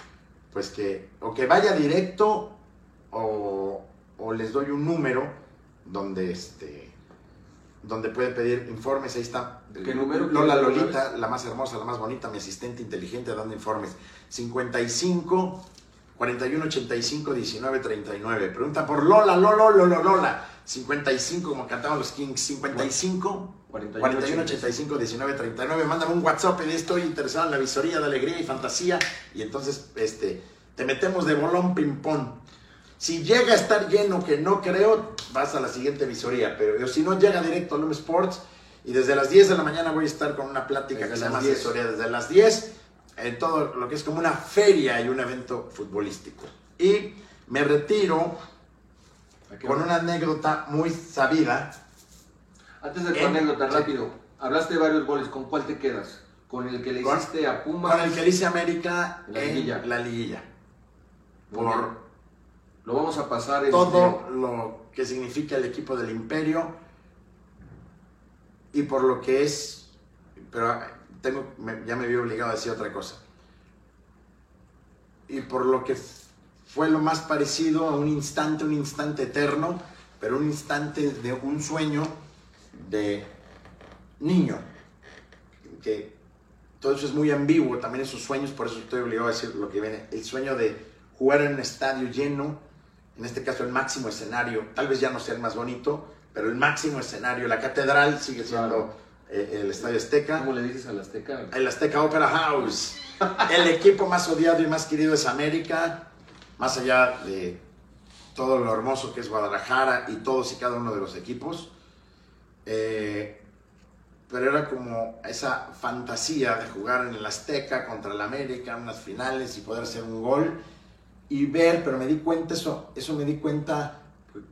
pues que o que vaya directo o, o les doy un número donde este donde puede pedir informes, ahí está. ¿Qué número? Lola ¿Qué número Lolita, la más hermosa, la más bonita, mi asistente inteligente dando informes. 55 41 85 19 39. Pregunta por Lola, Lola, Lola, Lola. 55 como cantaban los Kings, 55 41, 41 85 19 39. Mándame un WhatsApp y estoy interesado en la visoría de alegría y fantasía. Y entonces este, te metemos de bolón ping-pong. Si llega a estar lleno, que no creo, vas a la siguiente visoría. Pero si no, llega directo a Lume Sports. Y desde las 10 de la mañana voy a estar con una plática Desde que se llama 10. asesoría desde las 10. En todo lo que es como una feria y un evento futbolístico. Y me retiro ¿A qué con una anécdota muy sabida. Antes de tu En- anécdota, rápido. Hablaste de varios goles. ¿Con cuál te quedas? ¿Con el que le Con- hiciste a Puma? Con el que le hice América La en liguilla. la liguilla. Por. Lo vamos a pasar todo video. lo que significa el equipo del imperio y por lo que es, pero tengo, me- ya me vi obligado a decir otra cosa, y por lo que fue lo más parecido a un instante, un instante eterno, pero un instante de un sueño de niño, que todo eso es muy ambiguo, también esos sueños, por eso estoy obligado a decir lo que viene, el sueño de jugar en un estadio lleno, en este caso el máximo escenario, tal vez ya no sea el más bonito, pero el máximo escenario, la catedral sigue siendo Claro. eh, el Estadio Azteca. ¿Cómo le dices al Azteca? El Azteca Opera House. El equipo más odiado y más querido es América, más allá de todo lo hermoso que es Guadalajara y todos y cada uno de los equipos. Eh, pero era como esa fantasía de jugar en el Azteca contra el América, unas finales y poder hacer un gol y ver, pero me di cuenta, eso, eso me di cuenta,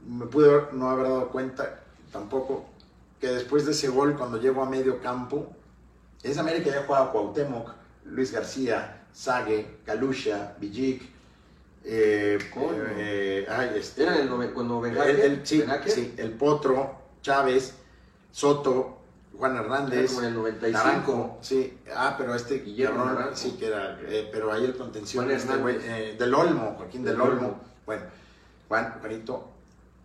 me pude no haber dado cuenta tampoco, que después de ese gol, cuando llego a medio campo, es América ya jugaba Cuauhtémoc, Luis García, Sague, Kalusha, Villic, eh, eh, ay, este, ¿Era el cuando el, Benjamín? el- sí, sí, el Potro, Chávez, Soto, Juan Hernández, Era como en el 95. Naranjo, sí, ah, pero este Guillermo sí que era, eh, pero ahí el contención, este güey, eh, del Olmo, Joaquín del, Del Olmo. Olmo. bueno, Juan, Juanito,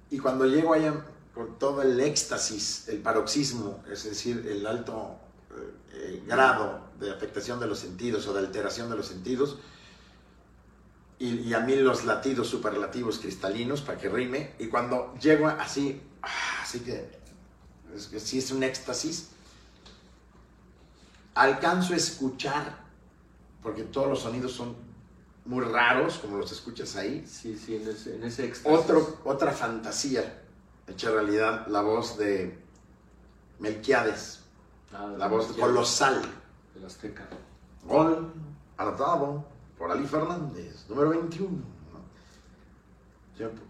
y cuando llego allá con todo el éxtasis, el paroxismo, es decir, el alto eh, eh, grado de afectación de los sentidos o de alteración de los sentidos, y, y a mí los latidos superlativos cristalinos para que rime, y cuando llego así, ah, así que, es que sí es un éxtasis, alcanzo a escuchar, porque todos los sonidos son muy raros, como los escuchas ahí, Sí, sí, en ese, en ese éxtasis. otro, otra fantasía hecha realidad, la voz de Melquiades, Ah, la voz ya, colosal. del Azteca. Gol anotado por Ali Fernández, número 21.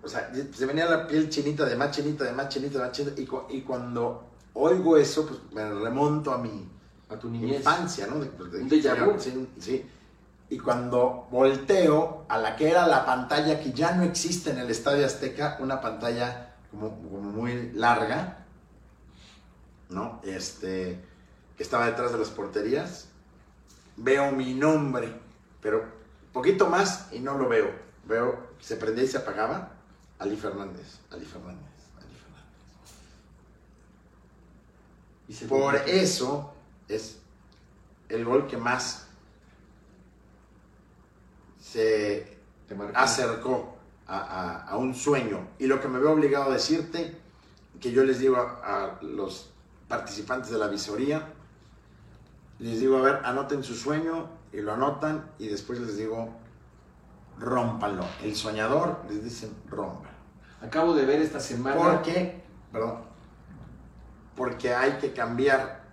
O sea, se venía la piel chinita, de más chinita, de más chinita, de más chinita. Y, cu- y cuando oigo eso, pues me remonto a mi A tu niñez. infancia, ¿no? De- de- déjà vu. Sí, sí. Y cuando volteo a la que era la pantalla que ya no existe en el Estadio Azteca, una pantalla como, como muy larga, ¿no? Este, que estaba detrás de las porterías, veo mi nombre, pero poquito más y no lo veo. Veo se prendía y se apagaba. Ali Fernández, Ali Fernández, Ali Fernández. Y se Por eso es el gol que más se acercó a, a- a un sueño. Y lo que me veo obligado a decirte, que yo les digo a, a los participantes de la visoría, les digo, a ver, anoten su sueño y lo anotan y después les digo, rómpanlo. El soñador les dicen, rompa. Acabo de ver esta semana. Porque, perdón, porque hay que cambiar.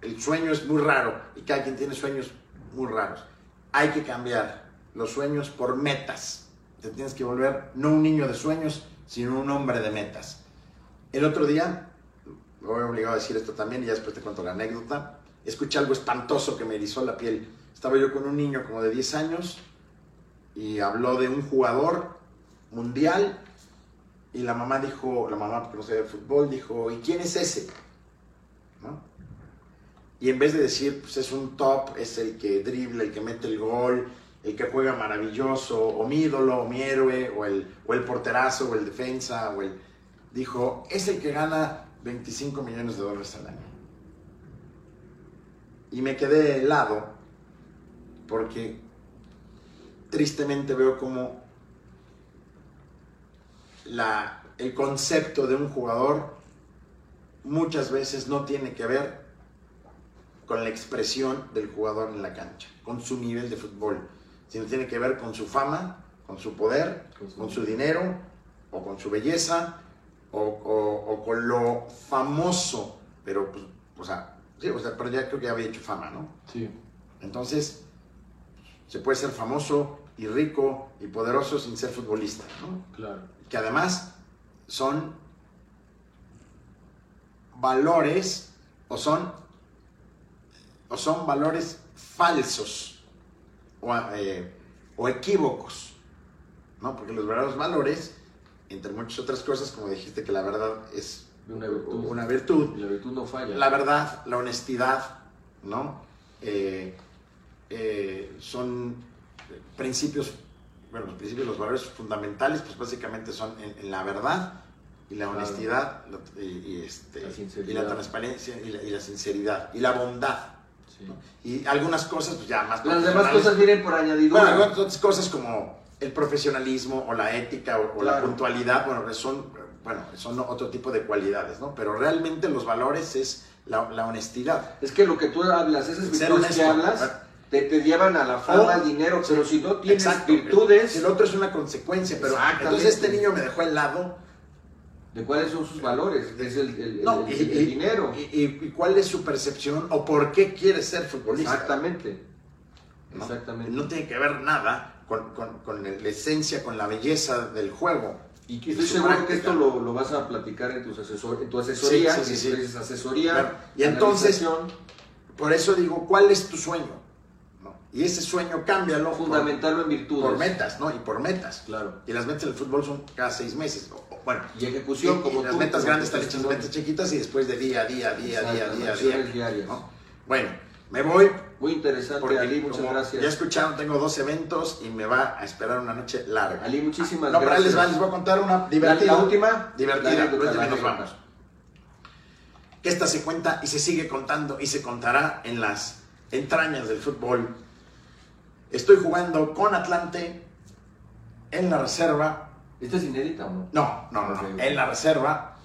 El sueño es muy raro y cada quien tiene sueños muy raros. Hay que cambiar los sueños por metas. Te tienes que volver no un niño de sueños, sino un hombre de metas. El otro día, me voy obligado a decir esto también y ya después te cuento la anécdota, escuché algo espantoso que me erizó la piel. Estaba yo con un niño como de 10 años y habló de un jugador mundial y la mamá dijo, la mamá porque no sabía de fútbol, dijo, ¿y quién es ese? Y en vez de decir, pues es un top, es el que dribla, el que mete el gol, el que juega maravilloso, o mi ídolo, o mi héroe, o el, o el porterazo, o el defensa, o el... Dijo, es el que gana 25 millones de dólares al año. Y me quedé helado, porque tristemente veo como la, el concepto de un jugador muchas veces no tiene que ver con la expresión del jugador en la cancha, con su nivel de fútbol, sino tiene que ver con su fama, con su poder, Con su- con su dinero, o con su belleza, o, o- o con lo famoso, pero pues, o sea, sí, o sea, pero ya creo que ya había hecho fama, ¿no? Sí. Entonces, se puede ser famoso y rico y poderoso sin ser futbolista, ¿no? Claro. que además son valores o son, o son valores falsos o, eh, o equívocos, ¿no? Porque los verdaderos valores, entre muchas otras cosas, como dijiste que la verdad es Una virtud. una virtud, la virtud no falla. la verdad, la honestidad, ¿no? Eh, eh, son principios, bueno, los principios, los valores fundamentales, pues básicamente son en, en la verdad y la Claro. honestidad y, y, este, La y la transparencia y la, y la sinceridad y la bondad, Sí. ¿no? Y algunas cosas, pues ya más Las demás cosas vienen por añadidura. Bueno, algunas otras cosas como el profesionalismo o la ética o, o la puntualidad, bueno, pues son, bueno, son otro tipo de cualidades, ¿no? Pero realmente los valores es la, la honestidad. Es que lo que tú hablas, esas virtudes que hablas, te, te llevan a la fama, O- al dinero, pero si no tienes Exacto. virtudes, El otro es una consecuencia, pero entonces este niño me dejó helado. ¿de cuáles son sus valores? Es el, el- No, el- el y- dinero. Y, y- cuál es su percepción o por qué quiere ser futbolista? Exactamente. ¿no? Exactamente. No tiene que ver nada con, con- con la esencia, con la belleza del juego. Y que estoy seguro que práctica. esto lo, lo vas a platicar en, tus asesor, en tu asesoría, Sí, sí, sí, que sí. es asesoría, Claro. Y entonces- Por eso digo, ¿cuál es tu sueño? ¿No? Y ese sueño por- fundamentarlo en virtudes. por metas, ¿no? Y por metas. Claro. Y las metas del fútbol son cada seis meses. o- bueno, Y ejecución, y- y como las tú, metas como grandes están hechas metas chiquitas y después de día a día, día a día, día a día. diarias. ¿no? Bueno, me voy Muy interesante, porque Ali, muchas como gracias. ya escucharon, tengo dos eventos y me va a esperar una noche larga. Ali, muchísimas no, pero ahí les, gracias. va, les voy a contar una divertida. la última, Divertida, la última y la nos vamos. Que esta se cuenta y se sigue contando y se contará en las entrañas del fútbol. Estoy jugando con Atlante en la reserva. ¿Esta es inédita o no? No, no, no. En la reserva.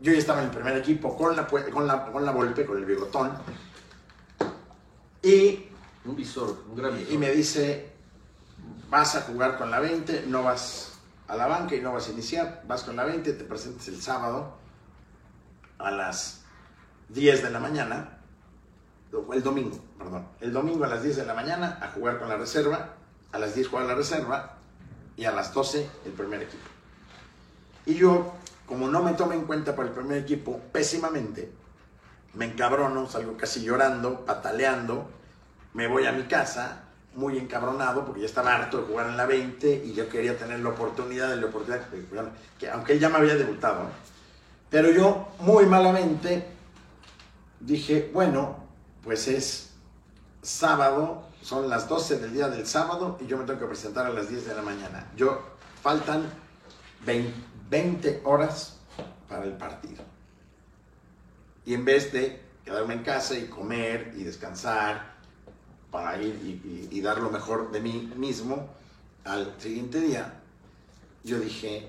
Yo ya estaba en el primer equipo con la, con la, con la Volpe, con el bigotón. Y Un visor, un gran visor. y me dice, vas a jugar con la 20, no vas a la banca y no vas a iniciar, vas con la 20, te presentes el sábado a las 10 de la mañana, o el domingo, el domingo a las 10 de la mañana a jugar con la reserva, a las 10 jugar la reserva y a las 12 el primer equipo. Y yo, como no me tomé en cuenta para el primer equipo, pésimamente, me encabrono, salgo casi llorando, pataleando, me voy a mi casa muy encabronado porque ya estaba harto de jugar en la 20 y yo quería tener la oportunidad, la oportunidad de jugar, que aunque él ya me había debutado, pero yo muy malamente dije, bueno, pues es sábado, son las 12 del día del sábado y yo me tengo que presentar a las 10 de la mañana. Yo faltan 20, 20 horas para el partido. Y en vez de quedarme en casa y comer y descansar para ir y dar lo mejor de mí mismo al siguiente día, yo dije,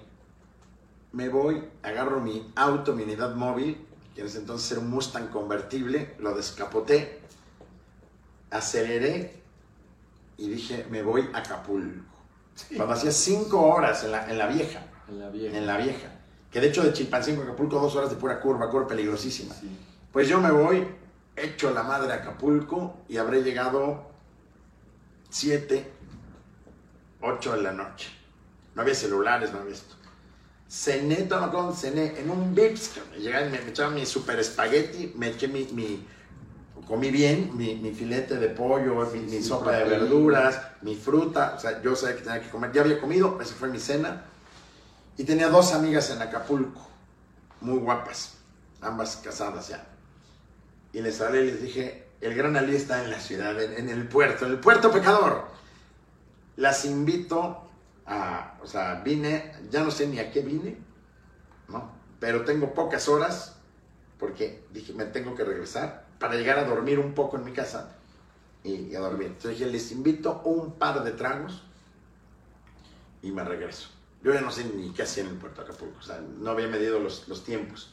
me voy, agarro mi auto, mi unidad móvil, que en ese entonces era un Mustang convertible, lo descapoté, aceleré y dije, me voy a Acapulco. Cuando hacía cinco horas en la, en la vieja, En la vieja. en la vieja, que de hecho de Chilpancingo a Acapulco dos horas de pura curva, curva peligrosísima. Sí. Pues yo me voy, echo la madre a Acapulco y habré llegado 7, 8 de la noche. No había celulares, no había esto. Cené, todo acuerdo, cené en un Vips, que me me, echaban mi super espagueti, me eché mi, mi- comí bien, mi, mi filete de pollo, mi, mi sí, sopa de verduras, mi fruta, o sea, yo sabía que tenía que comer, ya había comido, esa fue mi cena. Y tenía dos amigas en Acapulco, muy guapas, ambas casadas ya. Y les hablé y les dije, el gran Ali está en la ciudad, en, en el puerto, en el puerto pecador. Las invito a, o sea, vine, ya no sé ni a qué vine, ¿no? Pero tengo pocas horas, porque dije, me tengo que regresar para llegar a dormir un poco en mi casa y, y a dormir. Entonces dije, les invito un par de tragos y me regreso. Yo ya no sé ni qué hacía en el puerto Acapulco, o sea, no había medido los, los tiempos.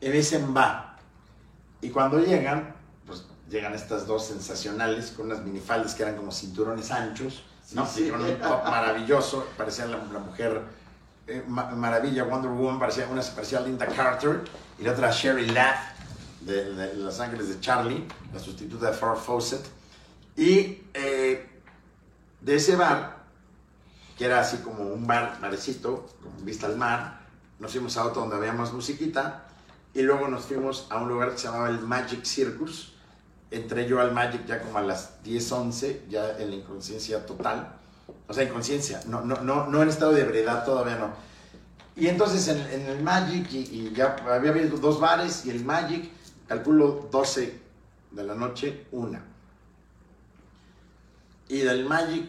Y me dicen, va. Y cuando llegan, pues llegan estas dos sensacionales con unas minifaldas que eran como cinturones anchos, ¿no? Sí, sí. Y con un top maravilloso, parecía la, la mujer eh, ma- maravilla, Wonder Woman, parecía, una se parecía a Linda Carter y la otra a Sherry Lath de, Los Ángeles de Charlie, la sustituta de Farrah Fawcett. Y eh, de ese bar, que era así como un bar, barecito, con vista al mar, nos fuimos a otro donde había más musiquita y luego nos fuimos a un lugar que se llamaba el Magic Circus. Entré yo al Magic ya como a las 10, 11, ya en la inconsciencia total. O sea, inconsciencia, no, no, no, no en estado de ebriedad, todavía no. Y entonces en, en el Magic, y, y ya había habido dos bares, y el Magic, calculo 12 de la noche, una. Y del Magic,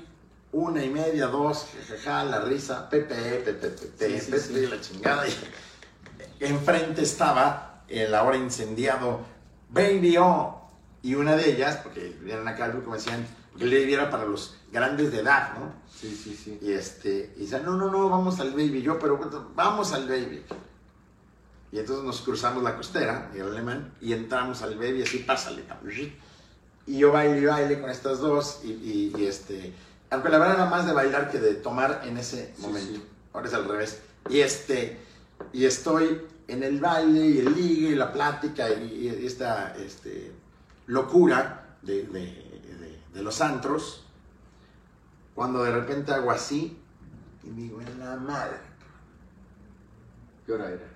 una y media, dos, jajaja, la risa, Pepe, Pepe, Pepe, Sí, sí, Pepe, sí. la chingada. Y enfrente estaba el ahora incendiado Baby O. Y una de ellas, porque vienen acá, como decían, porque baby era para los grandes de edad, ¿no? Sí, sí, sí. Y este, y decían, no, no, no, vamos al baby. Yo, pero vamos al baby. Y entonces nos cruzamos la costera, el alemán, y entramos al baby, así, pásale. Y yo baile y baile con estas dos, y, y- y, este, aunque la verdad era más de bailar que de tomar en ese Sí, momento. sí. Ahora es al revés. Y este, y estoy en el baile, y el ligue, y la plática, y, y esta este, locura de, de- de- de los antros, cuando de repente hago así, y digo, en la madre, ¿Qué hora era?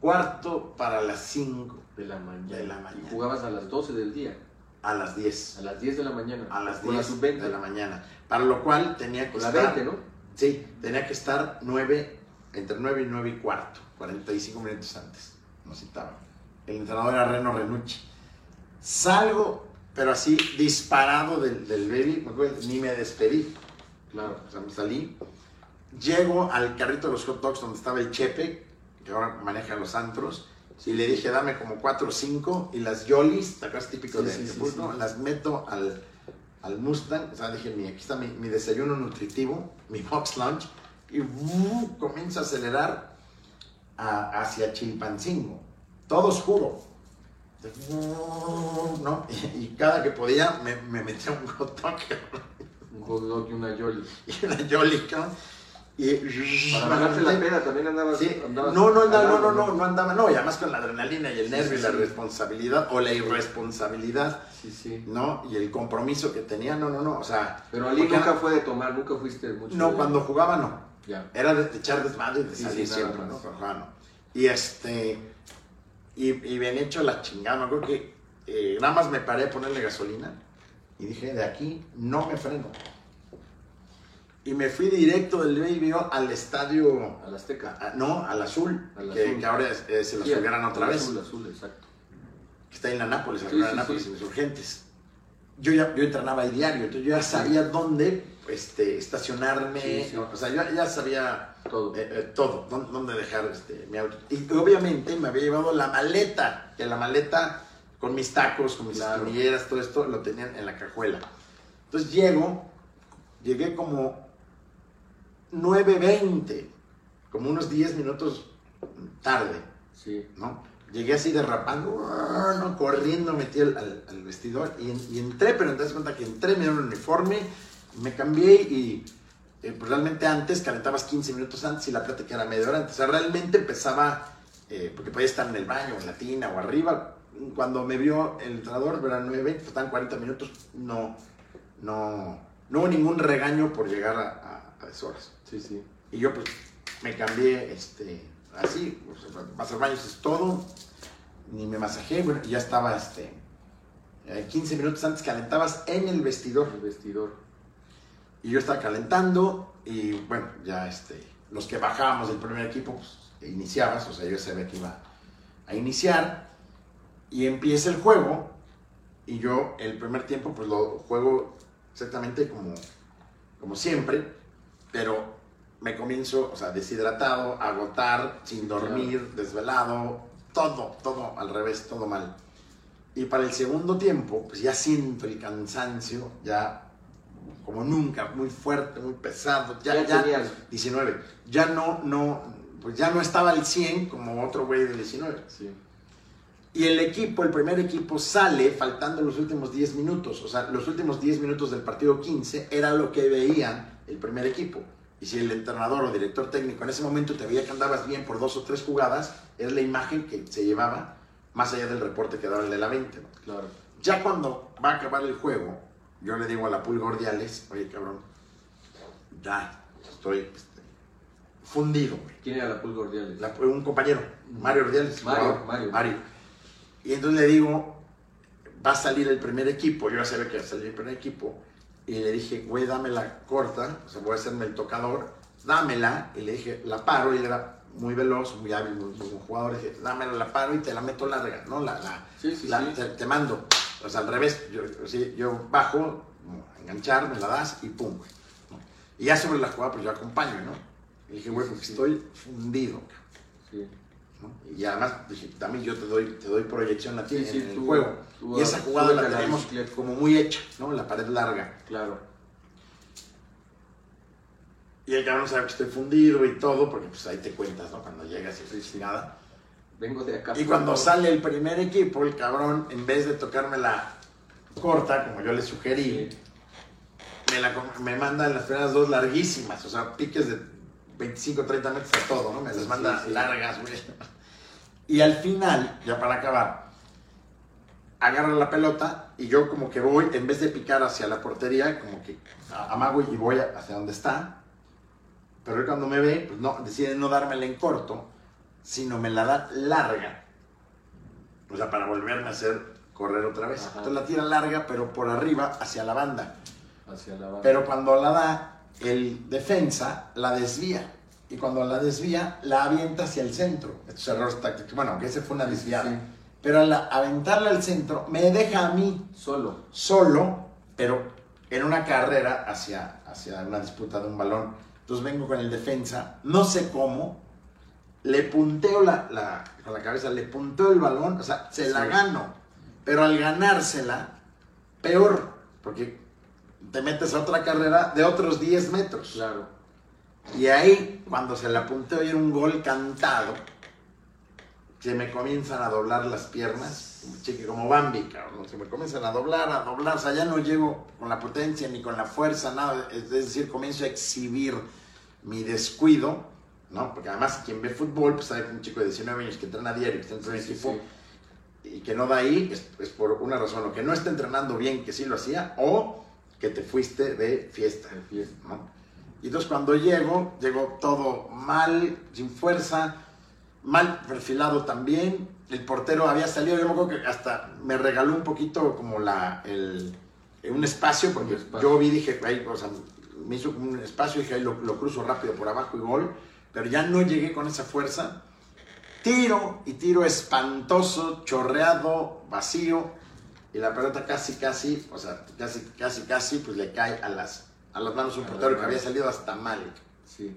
Cuarto para las 5 De la mañana. De la mañana. Y jugabas a las 12 del día. a las 10. A las 10 de la mañana. A las Con la 10 sub-20. de la mañana. Para lo cual tenía que la estar. 20, ¿no? Sí, tenía que estar 9, entre 9 y 9 y cuarto, 45 minutos antes. Nos citaban. El entrenador era Reno Renucci. Salgo, pero así disparado del, del baby, me acuerdo, ni me despedí. Claro. O sea, me salí. Llego al carrito de los hot dogs donde estaba el Chepe, que ahora maneja los antros, y le dije, dame como 4 o 5, y las Yolis, ¿te acuerdas típico Sí, de, de sí. Las meto al, al Mustang, o sea, dije, "Mi- aquí está mi, mi desayuno nutritivo, mi box lunch, y ¡bu! comienzo a acelerar a- hacia Chilpancingo, todo oscuro. ¿no? Y, y cada que podía me, me metía un hot dog Un hot dog y una Yoli. y una Yoli, y Para la peda también andabas. Sí, no, no, andaba, no, no, no, no andaba, no, y además con la adrenalina y el Sí, nervio y la responsabilidad o la irresponsabilidad, Sí, sí. ¿no? Y el compromiso que tenía, no, no, no, o sea, Pero Ali nunca fue de tomar, nunca fuiste mucho. no, de- cuando jugaba no, Ya. era de echar desmadre y de salir siempre. ¿no? No. Y este, y, y bien hecho la chingada, me acuerdo que eh, nada más me paré a ponerle gasolina y dije, de aquí no me freno. Y me fui directo del Baby al estadio Al Azteca. Ah, no, al azul, Al que, azul. que ahora es- eh, se al- subieran otra vez, Azul, azul, exacto. que está en la Nápoles, la Sí, carrera sí, Nápoles sí. Insurgentes. Yo ya yo entrenaba ahí diario, entonces yo ya sabía dónde este, estacionarme, o sea, yo ya sabía Todo. eh, eh, todo, dónde, dónde dejar este, mi auto. Y obviamente me había llevado la maleta, que la maleta con mis tacos, con mis Claro. todo esto lo tenían en la cajuela. Entonces llego, llegué como 9.20, como unos 10 minutos tarde, Sí. ¿no? Llegué así derrapando, ¡ah! ¿no? corriendo, metí al, al- al vestidor y, en- y entré, pero te das cuenta que entré, me dieron un uniforme, me cambié y eh, pues realmente antes calentabas 15 minutos antes y la plática era media hora antes. O sea, realmente empezaba, eh, porque podía estar en el baño, en la tina o arriba. Cuando me vio el entrenador, eran 9.20, faltaban 40 minutos, no, no, no hubo ningún regaño por llegar a, a, a deshoras. Sí, sí. Y yo pues me cambié este, así, o sea, vas al baño, es todo, ni me masajé, bueno, y ya estaba este, eh, 15 minutos antes calentabas en el vestidor. El vestidor. Y yo estaba calentando y bueno, ya este, los que bajábamos del primer equipo, pues iniciabas, o sea, yo sabía que iba a iniciar y empieza el juego y yo el primer tiempo pues lo juego exactamente como, como siempre, pero me comienzo, o sea, deshidratado, agotar, sin dormir, desvelado, todo, todo al revés, todo mal. Y para el segundo tiempo, pues ya siento el cansancio, ya como nunca, muy fuerte, muy pesado, ya, Ya ya, tenías- 19, ya no, no, pues ya no estaba al 100 como otro güey del 19. Sí. Y el equipo, el primer equipo, sale faltando los últimos 10 minutos. O sea, los últimos 10 minutos del partido 15 era lo que veían el primer equipo. Y si el entrenador o director técnico en ese momento te veía que andabas bien por dos o tres jugadas, es la imagen que se llevaba más allá del reporte que daba el de la 20. ¿no? Claro. Ya cuando va a acabar el juego, yo le digo a la Pulga Ordiales, oye cabrón, ya estoy este, fundido. güey". ¿Quién era la pulga Ordiales? La- un compañero, Mario Ordiales. Mario, jugador, Mario. Y entonces le digo, va a salir el primer equipo, yo ya sabía que iba a salir el primer equipo, y le dije, güey, dame la corta, o sea, voy a hacerme el tocador, dámela, y le dije, la paro, y él era muy veloz, muy hábil, muy, buen jugador, le dije, dámela, la paro y te la meto larga, ¿no? La, la, Sí, sí, la- sí. Te, te mando, o sea, al revés, yo, yo bajo, enganchar, me la das y pum, güey. Y ya sobre la jugada, pues yo acompaño, ¿no? Y dije, güey, porque estoy fundido, Sí. ¿No? Y además, dije, también yo te doy, te doy proyección a ti Sí, en, sí, en el tú- juego. tú y esa jugada la tenemos como muy hecha, ¿no? La pared larga. Claro. Y el cabrón sabe que estoy fundido y todo, porque pues ahí te cuentas, ¿no? Cuando llegas y sin nada. Vengo de acá. Y cuando sale el primer equipo, el cabrón, en vez de tocarme la corta, como yo le sugerí, Sí. me, la, me manda las primeras dos larguísimas, o sea, piques de 25, 30 metros a todo, ¿no? Me las manda Sí, sí. largas, güey. Y al final, ya para acabar, agarra la pelota y yo como que voy, en vez de picar hacia la portería, como que amago y voy hacia donde está. Pero él cuando me ve, pues no, decide no dármela en corto, sino me la da larga. O sea, para volverme a hacer correr otra vez. Ajá. Entonces la tira larga, pero por arriba, hacia la banda. Hacia la banda. Pero cuando la da, el defensa la desvía. Y cuando la desvía, la avienta hacia el centro. Estos errores tácticos. Bueno, aunque ese fue una desviada. Sí. Pero al aventarla al centro, me deja a mí Solo. solo, pero en una carrera hacia, hacia una disputa de un balón. Entonces vengo con el defensa, no sé cómo, le punteo la, la- con la cabeza, le punteo el balón, o sea, se la Sí. gano. Pero al ganársela, peor, porque te metes a otra carrera de otros 10 metros. Claro. Y ahí, cuando se la punteo y era un gol cantado, se me comienzan a doblar las piernas, como chique, como Bambi, cabrón. Se me comienzan a doblar, a doblar. O sea, ya no llego con la potencia ni con la fuerza, nada. Es decir, comienzo a exhibir mi descuido, ¿no? Porque además, quien ve fútbol, pues sabe que un chico de 19 años que entrena diario, que está en un Sí, equipo, sí. y que no da ahí, es, es por una razón, o que no está entrenando bien, que sí lo hacía, o que te fuiste de fiesta. De fiesta. ¿no? Y entonces cuando llego, llego todo mal, sin fuerza, mal perfilado también. El portero había salido, yo me acuerdo que hasta me regaló un poquito como la, el, un espacio, porque Un espacio. yo vi, dije, ahí, o sea, me hizo un espacio, dije, ahí lo, lo cruzo rápido por abajo y gol, pero ya no llegué con esa fuerza. Tiro y tiro espantoso, chorreado, vacío, y la pelota casi, casi, o sea, casi, casi, casi, pues le cae a las, a las manos de un A portero que había salido hasta mal. Sí.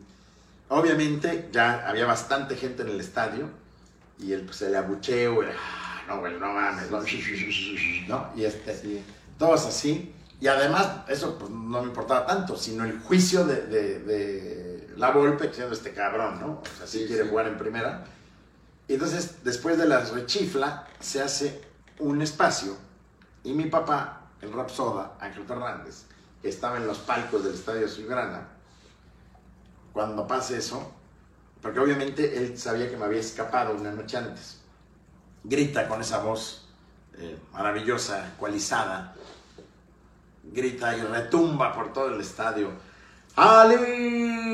Obviamente ya había bastante gente en el estadio y el, pues, el abucheo, el, "Ah, no, güey, no mames, no, ¿no? Y este, Sí. todos así. Y además, eso pues, no me importaba tanto, sino el juicio de, de- de la Volpe, siendo este cabrón, ¿no? O sea, sí, Sí, quiere sí. jugar en primera. Y entonces, después de la rechifla, se hace un espacio. Y mi papá, el Rapsoda, Ángel Fernández, que estaba en los palcos del Estadio Azulgrana, cuando pase eso, porque obviamente él sabía que me había escapado una noche antes, grita con esa voz eh, maravillosa, ecualizada, grita y retumba por todo el estadio. ¡Ali!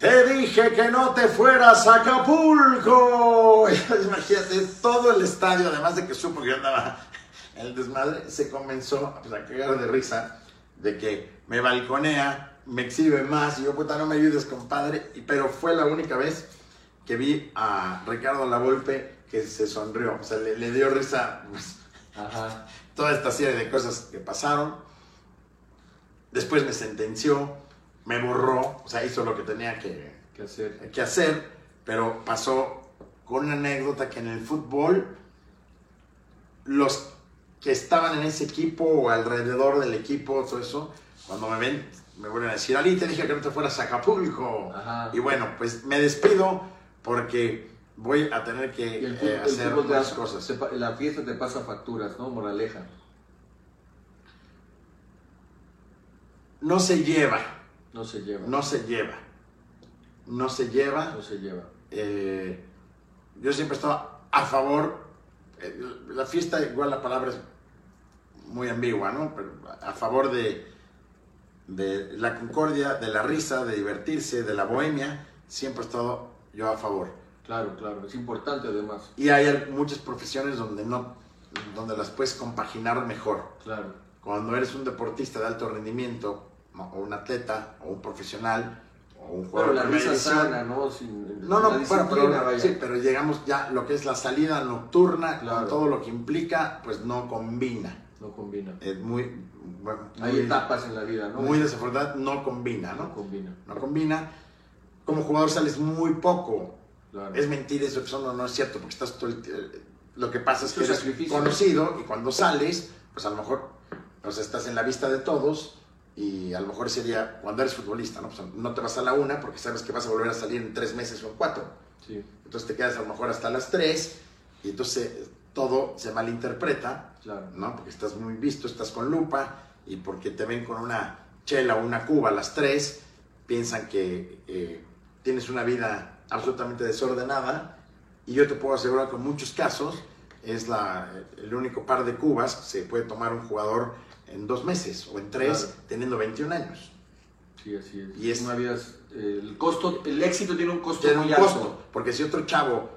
Te dije que no te fueras a Acapulco. Imagínate, todo el estadio, además de que supo que yo andaba en el desmadre, se comenzó pues, a cagar de risa de que me balconea, me exhibe más, y yo, puta, no me ayudes, compadre. Pero fue la única vez que vi a Ricardo Lavolpe que se sonrió, o sea, le, le dio risa pues, Ajá. toda esta serie de cosas que pasaron. Después me sentenció, me borró, o sea, hizo lo que tenía que, ¿Qué hacer? que hacer, pero pasó con una anécdota que en el fútbol los que estaban en ese equipo o alrededor del equipo, todo eso, cuando me ven, me vuelven a decir, Ali, te dije que no te fueras a Acapulco. Ajá. Y bueno, pues me despido porque voy a tener que el, eh, el hacer hace- cosas. te la fiesta te pasa facturas, ¿no? Moraleja. No se lleva, No se lleva. no se lleva, no se lleva. No se lleva. eh, yo siempre estaba a favor, eh, la fiesta, igual la palabra es muy ambigua, ¿no? Pero a favor de, de la concordia, de la risa, de divertirse, de la bohemia, siempre he estado yo a favor. Claro, claro. Es importante además. Y hay muchas profesiones donde no, donde las puedes compaginar mejor. Claro. Cuando eres un deportista de alto rendimiento. O un atleta, o un profesional, o un Pero jugador la risa división, sana, ¿no? Sin, No, no, la bueno, pero, sí, pero llegamos ya lo que es la salida nocturna Claro. con todo lo que implica, pues no combina. No combina. Es muy, bueno, Hay etapas en la vida, ¿no? muy desafortunado, no combina, No ¿no? combina. No combina. Como jugador sales muy poco Claro. Es mentira eso, no, no es cierto, porque estás todo el eh, Lo que pasa es que eres sacrificio. conocido y cuando sales, pues a lo mejor sea, estás en la vista de todos y a lo mejor ese día, cuando eres futbolista, ¿no? Pues no te vas a la una porque sabes que vas a volver a salir en tres meses o en cuatro. Sí, Entonces te quedas a lo mejor hasta las tres y entonces eh, todo se malinterpreta, claro. ¿no? Porque estás muy visto, estás con lupa y porque te ven con una chela o una cuba a las tres, piensan que eh, tienes una vida absolutamente desordenada y yo te puedo asegurar que en muchos casos es la, el único par de cubas que se puede tomar un jugador en dos meses o en tres Claro. teniendo 21 años. Sí, así es. Y es- Una vida es- el costo, el éxito tiene un costo Tiene un muy costo, alto. porque si otro chavo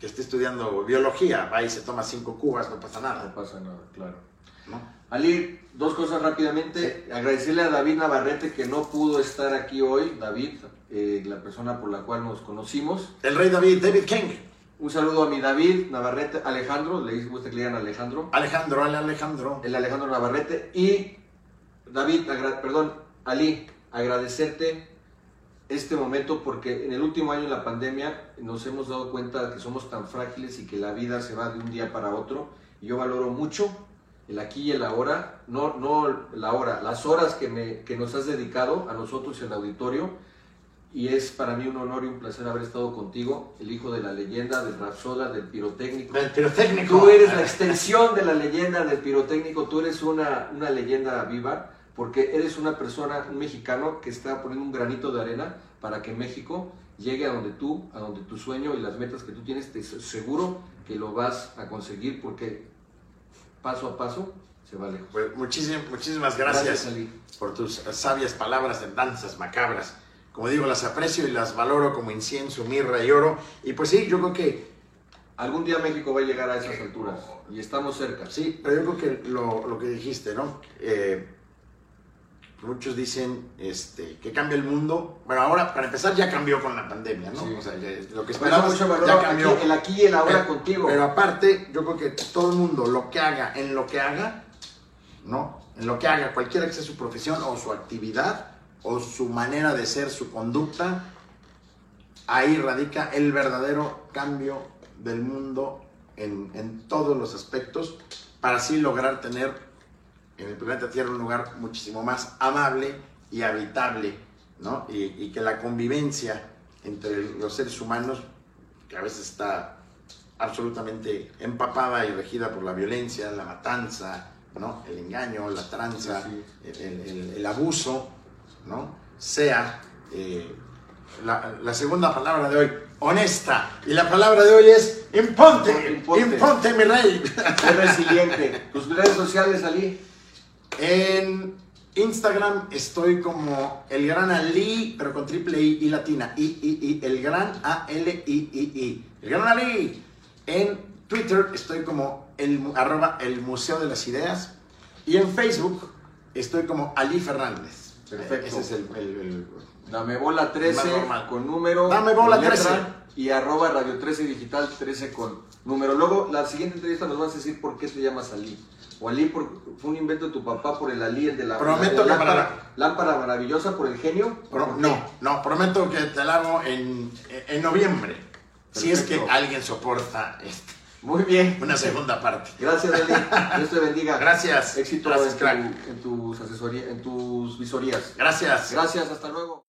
que esté estudiando biología va y se toma cinco cubas, no pasa No nada. pasa nada, claro. ¿no? Ali, dos cosas rápidamente. Agradecerle a David Navarrete que no pudo estar aquí hoy. David, eh, la persona por la cual nos conocimos. El rey David, David King. Un saludo a mi David Navarrete, Alejandro, le gusta que le digan Alejandro. Alejandro, Ale Alejandro. El Alejandro Navarrete. Y David, perdón, Ali, agradecerte este momento porque en el último año de la pandemia nos hemos dado cuenta de que somos tan frágiles y que la vida se va de un día para otro. Y yo valoro mucho el aquí y el ahora, no, no la hora, las horas que, me, que nos has dedicado a nosotros y al auditorio. Y es para mí un honor y un placer haber estado contigo, el hijo de la leyenda, del Rapsoda, del pirotécnico. Del pirotécnico. Tú eres la extensión de la leyenda del pirotécnico, tú eres una, una leyenda viva, porque eres una persona, un mexicano que está poniendo un granito de arena para que México llegue a donde tú, a donde tu sueño y las metas que tú tienes, te seguro que lo vas a conseguir porque paso a paso se va lejos. Pues muchísimas, muchísimas gracias, por tus sabias palabras en danzas macabras. Como digo, las aprecio y las valoro como incienso, mirra y oro. Y pues sí, yo creo que Algún día México va a llegar a esas alturas y estamos cerca. Sí, pero yo creo que lo, lo que dijiste, ¿no? Eh, muchos dicen este, que cambia el mundo. Bueno, ahora, para empezar, ya cambió con la pandemia, ¿no? Sí. O sea, ya- lo que esperabas mucho valor ya aquí- cambió. el aquí y el ahora Pero- contigo. Pero aparte, yo creo que todo el mundo, lo que haga, en lo que haga, ¿no? En lo que haga, cualquiera que sea su profesión o su actividad o su manera de ser, su conducta, ahí radica el verdadero cambio del mundo en, en todos los aspectos para así lograr tener en el planeta Tierra un lugar muchísimo más amable y habitable, ¿no? Y, y que la convivencia entre los seres humanos, que a veces está absolutamente empapada y regida por la violencia, la matanza, ¿no? El engaño, la tranza, Sí, el, el- el abuso, ¿no? Sea eh, la, la segunda palabra de hoy, honesta. Y la palabra de hoy es imponte, Imponte. imponte, mi rey. Sé resiliente. Tus redes sociales, Ali. En Instagram estoy como el gran Ali, pero con triple I y latina. I, I, I, el gran A, L, I, I, I. El gran Ali. En Twitter estoy como el, arroba el Museo de las Ideas. Y en Facebook estoy como Ali Fernández. Perfecto. Ese es el, el- el- Dame bola 13 Más normal. con número. Dame bola con letra, 13. Y arroba radio 13 digital 13 con número. Luego, la siguiente entrevista nos vas a decir por qué te llamas Ali. O Ali por, fue un invento de tu papá por el Ali, el de la, Prometo la que lámpara, lámpara maravillosa por el genio. Pro- no, no, prometo que te la hago en, en noviembre. Si es que alguien soporta este, Muy bien. una segunda parte. Gracias, Ali. Dios te bendiga. Gracias. Éxito Gracias, en, tu- en tus asesorías, en tus visorías. Gracias. Gracias, hasta luego.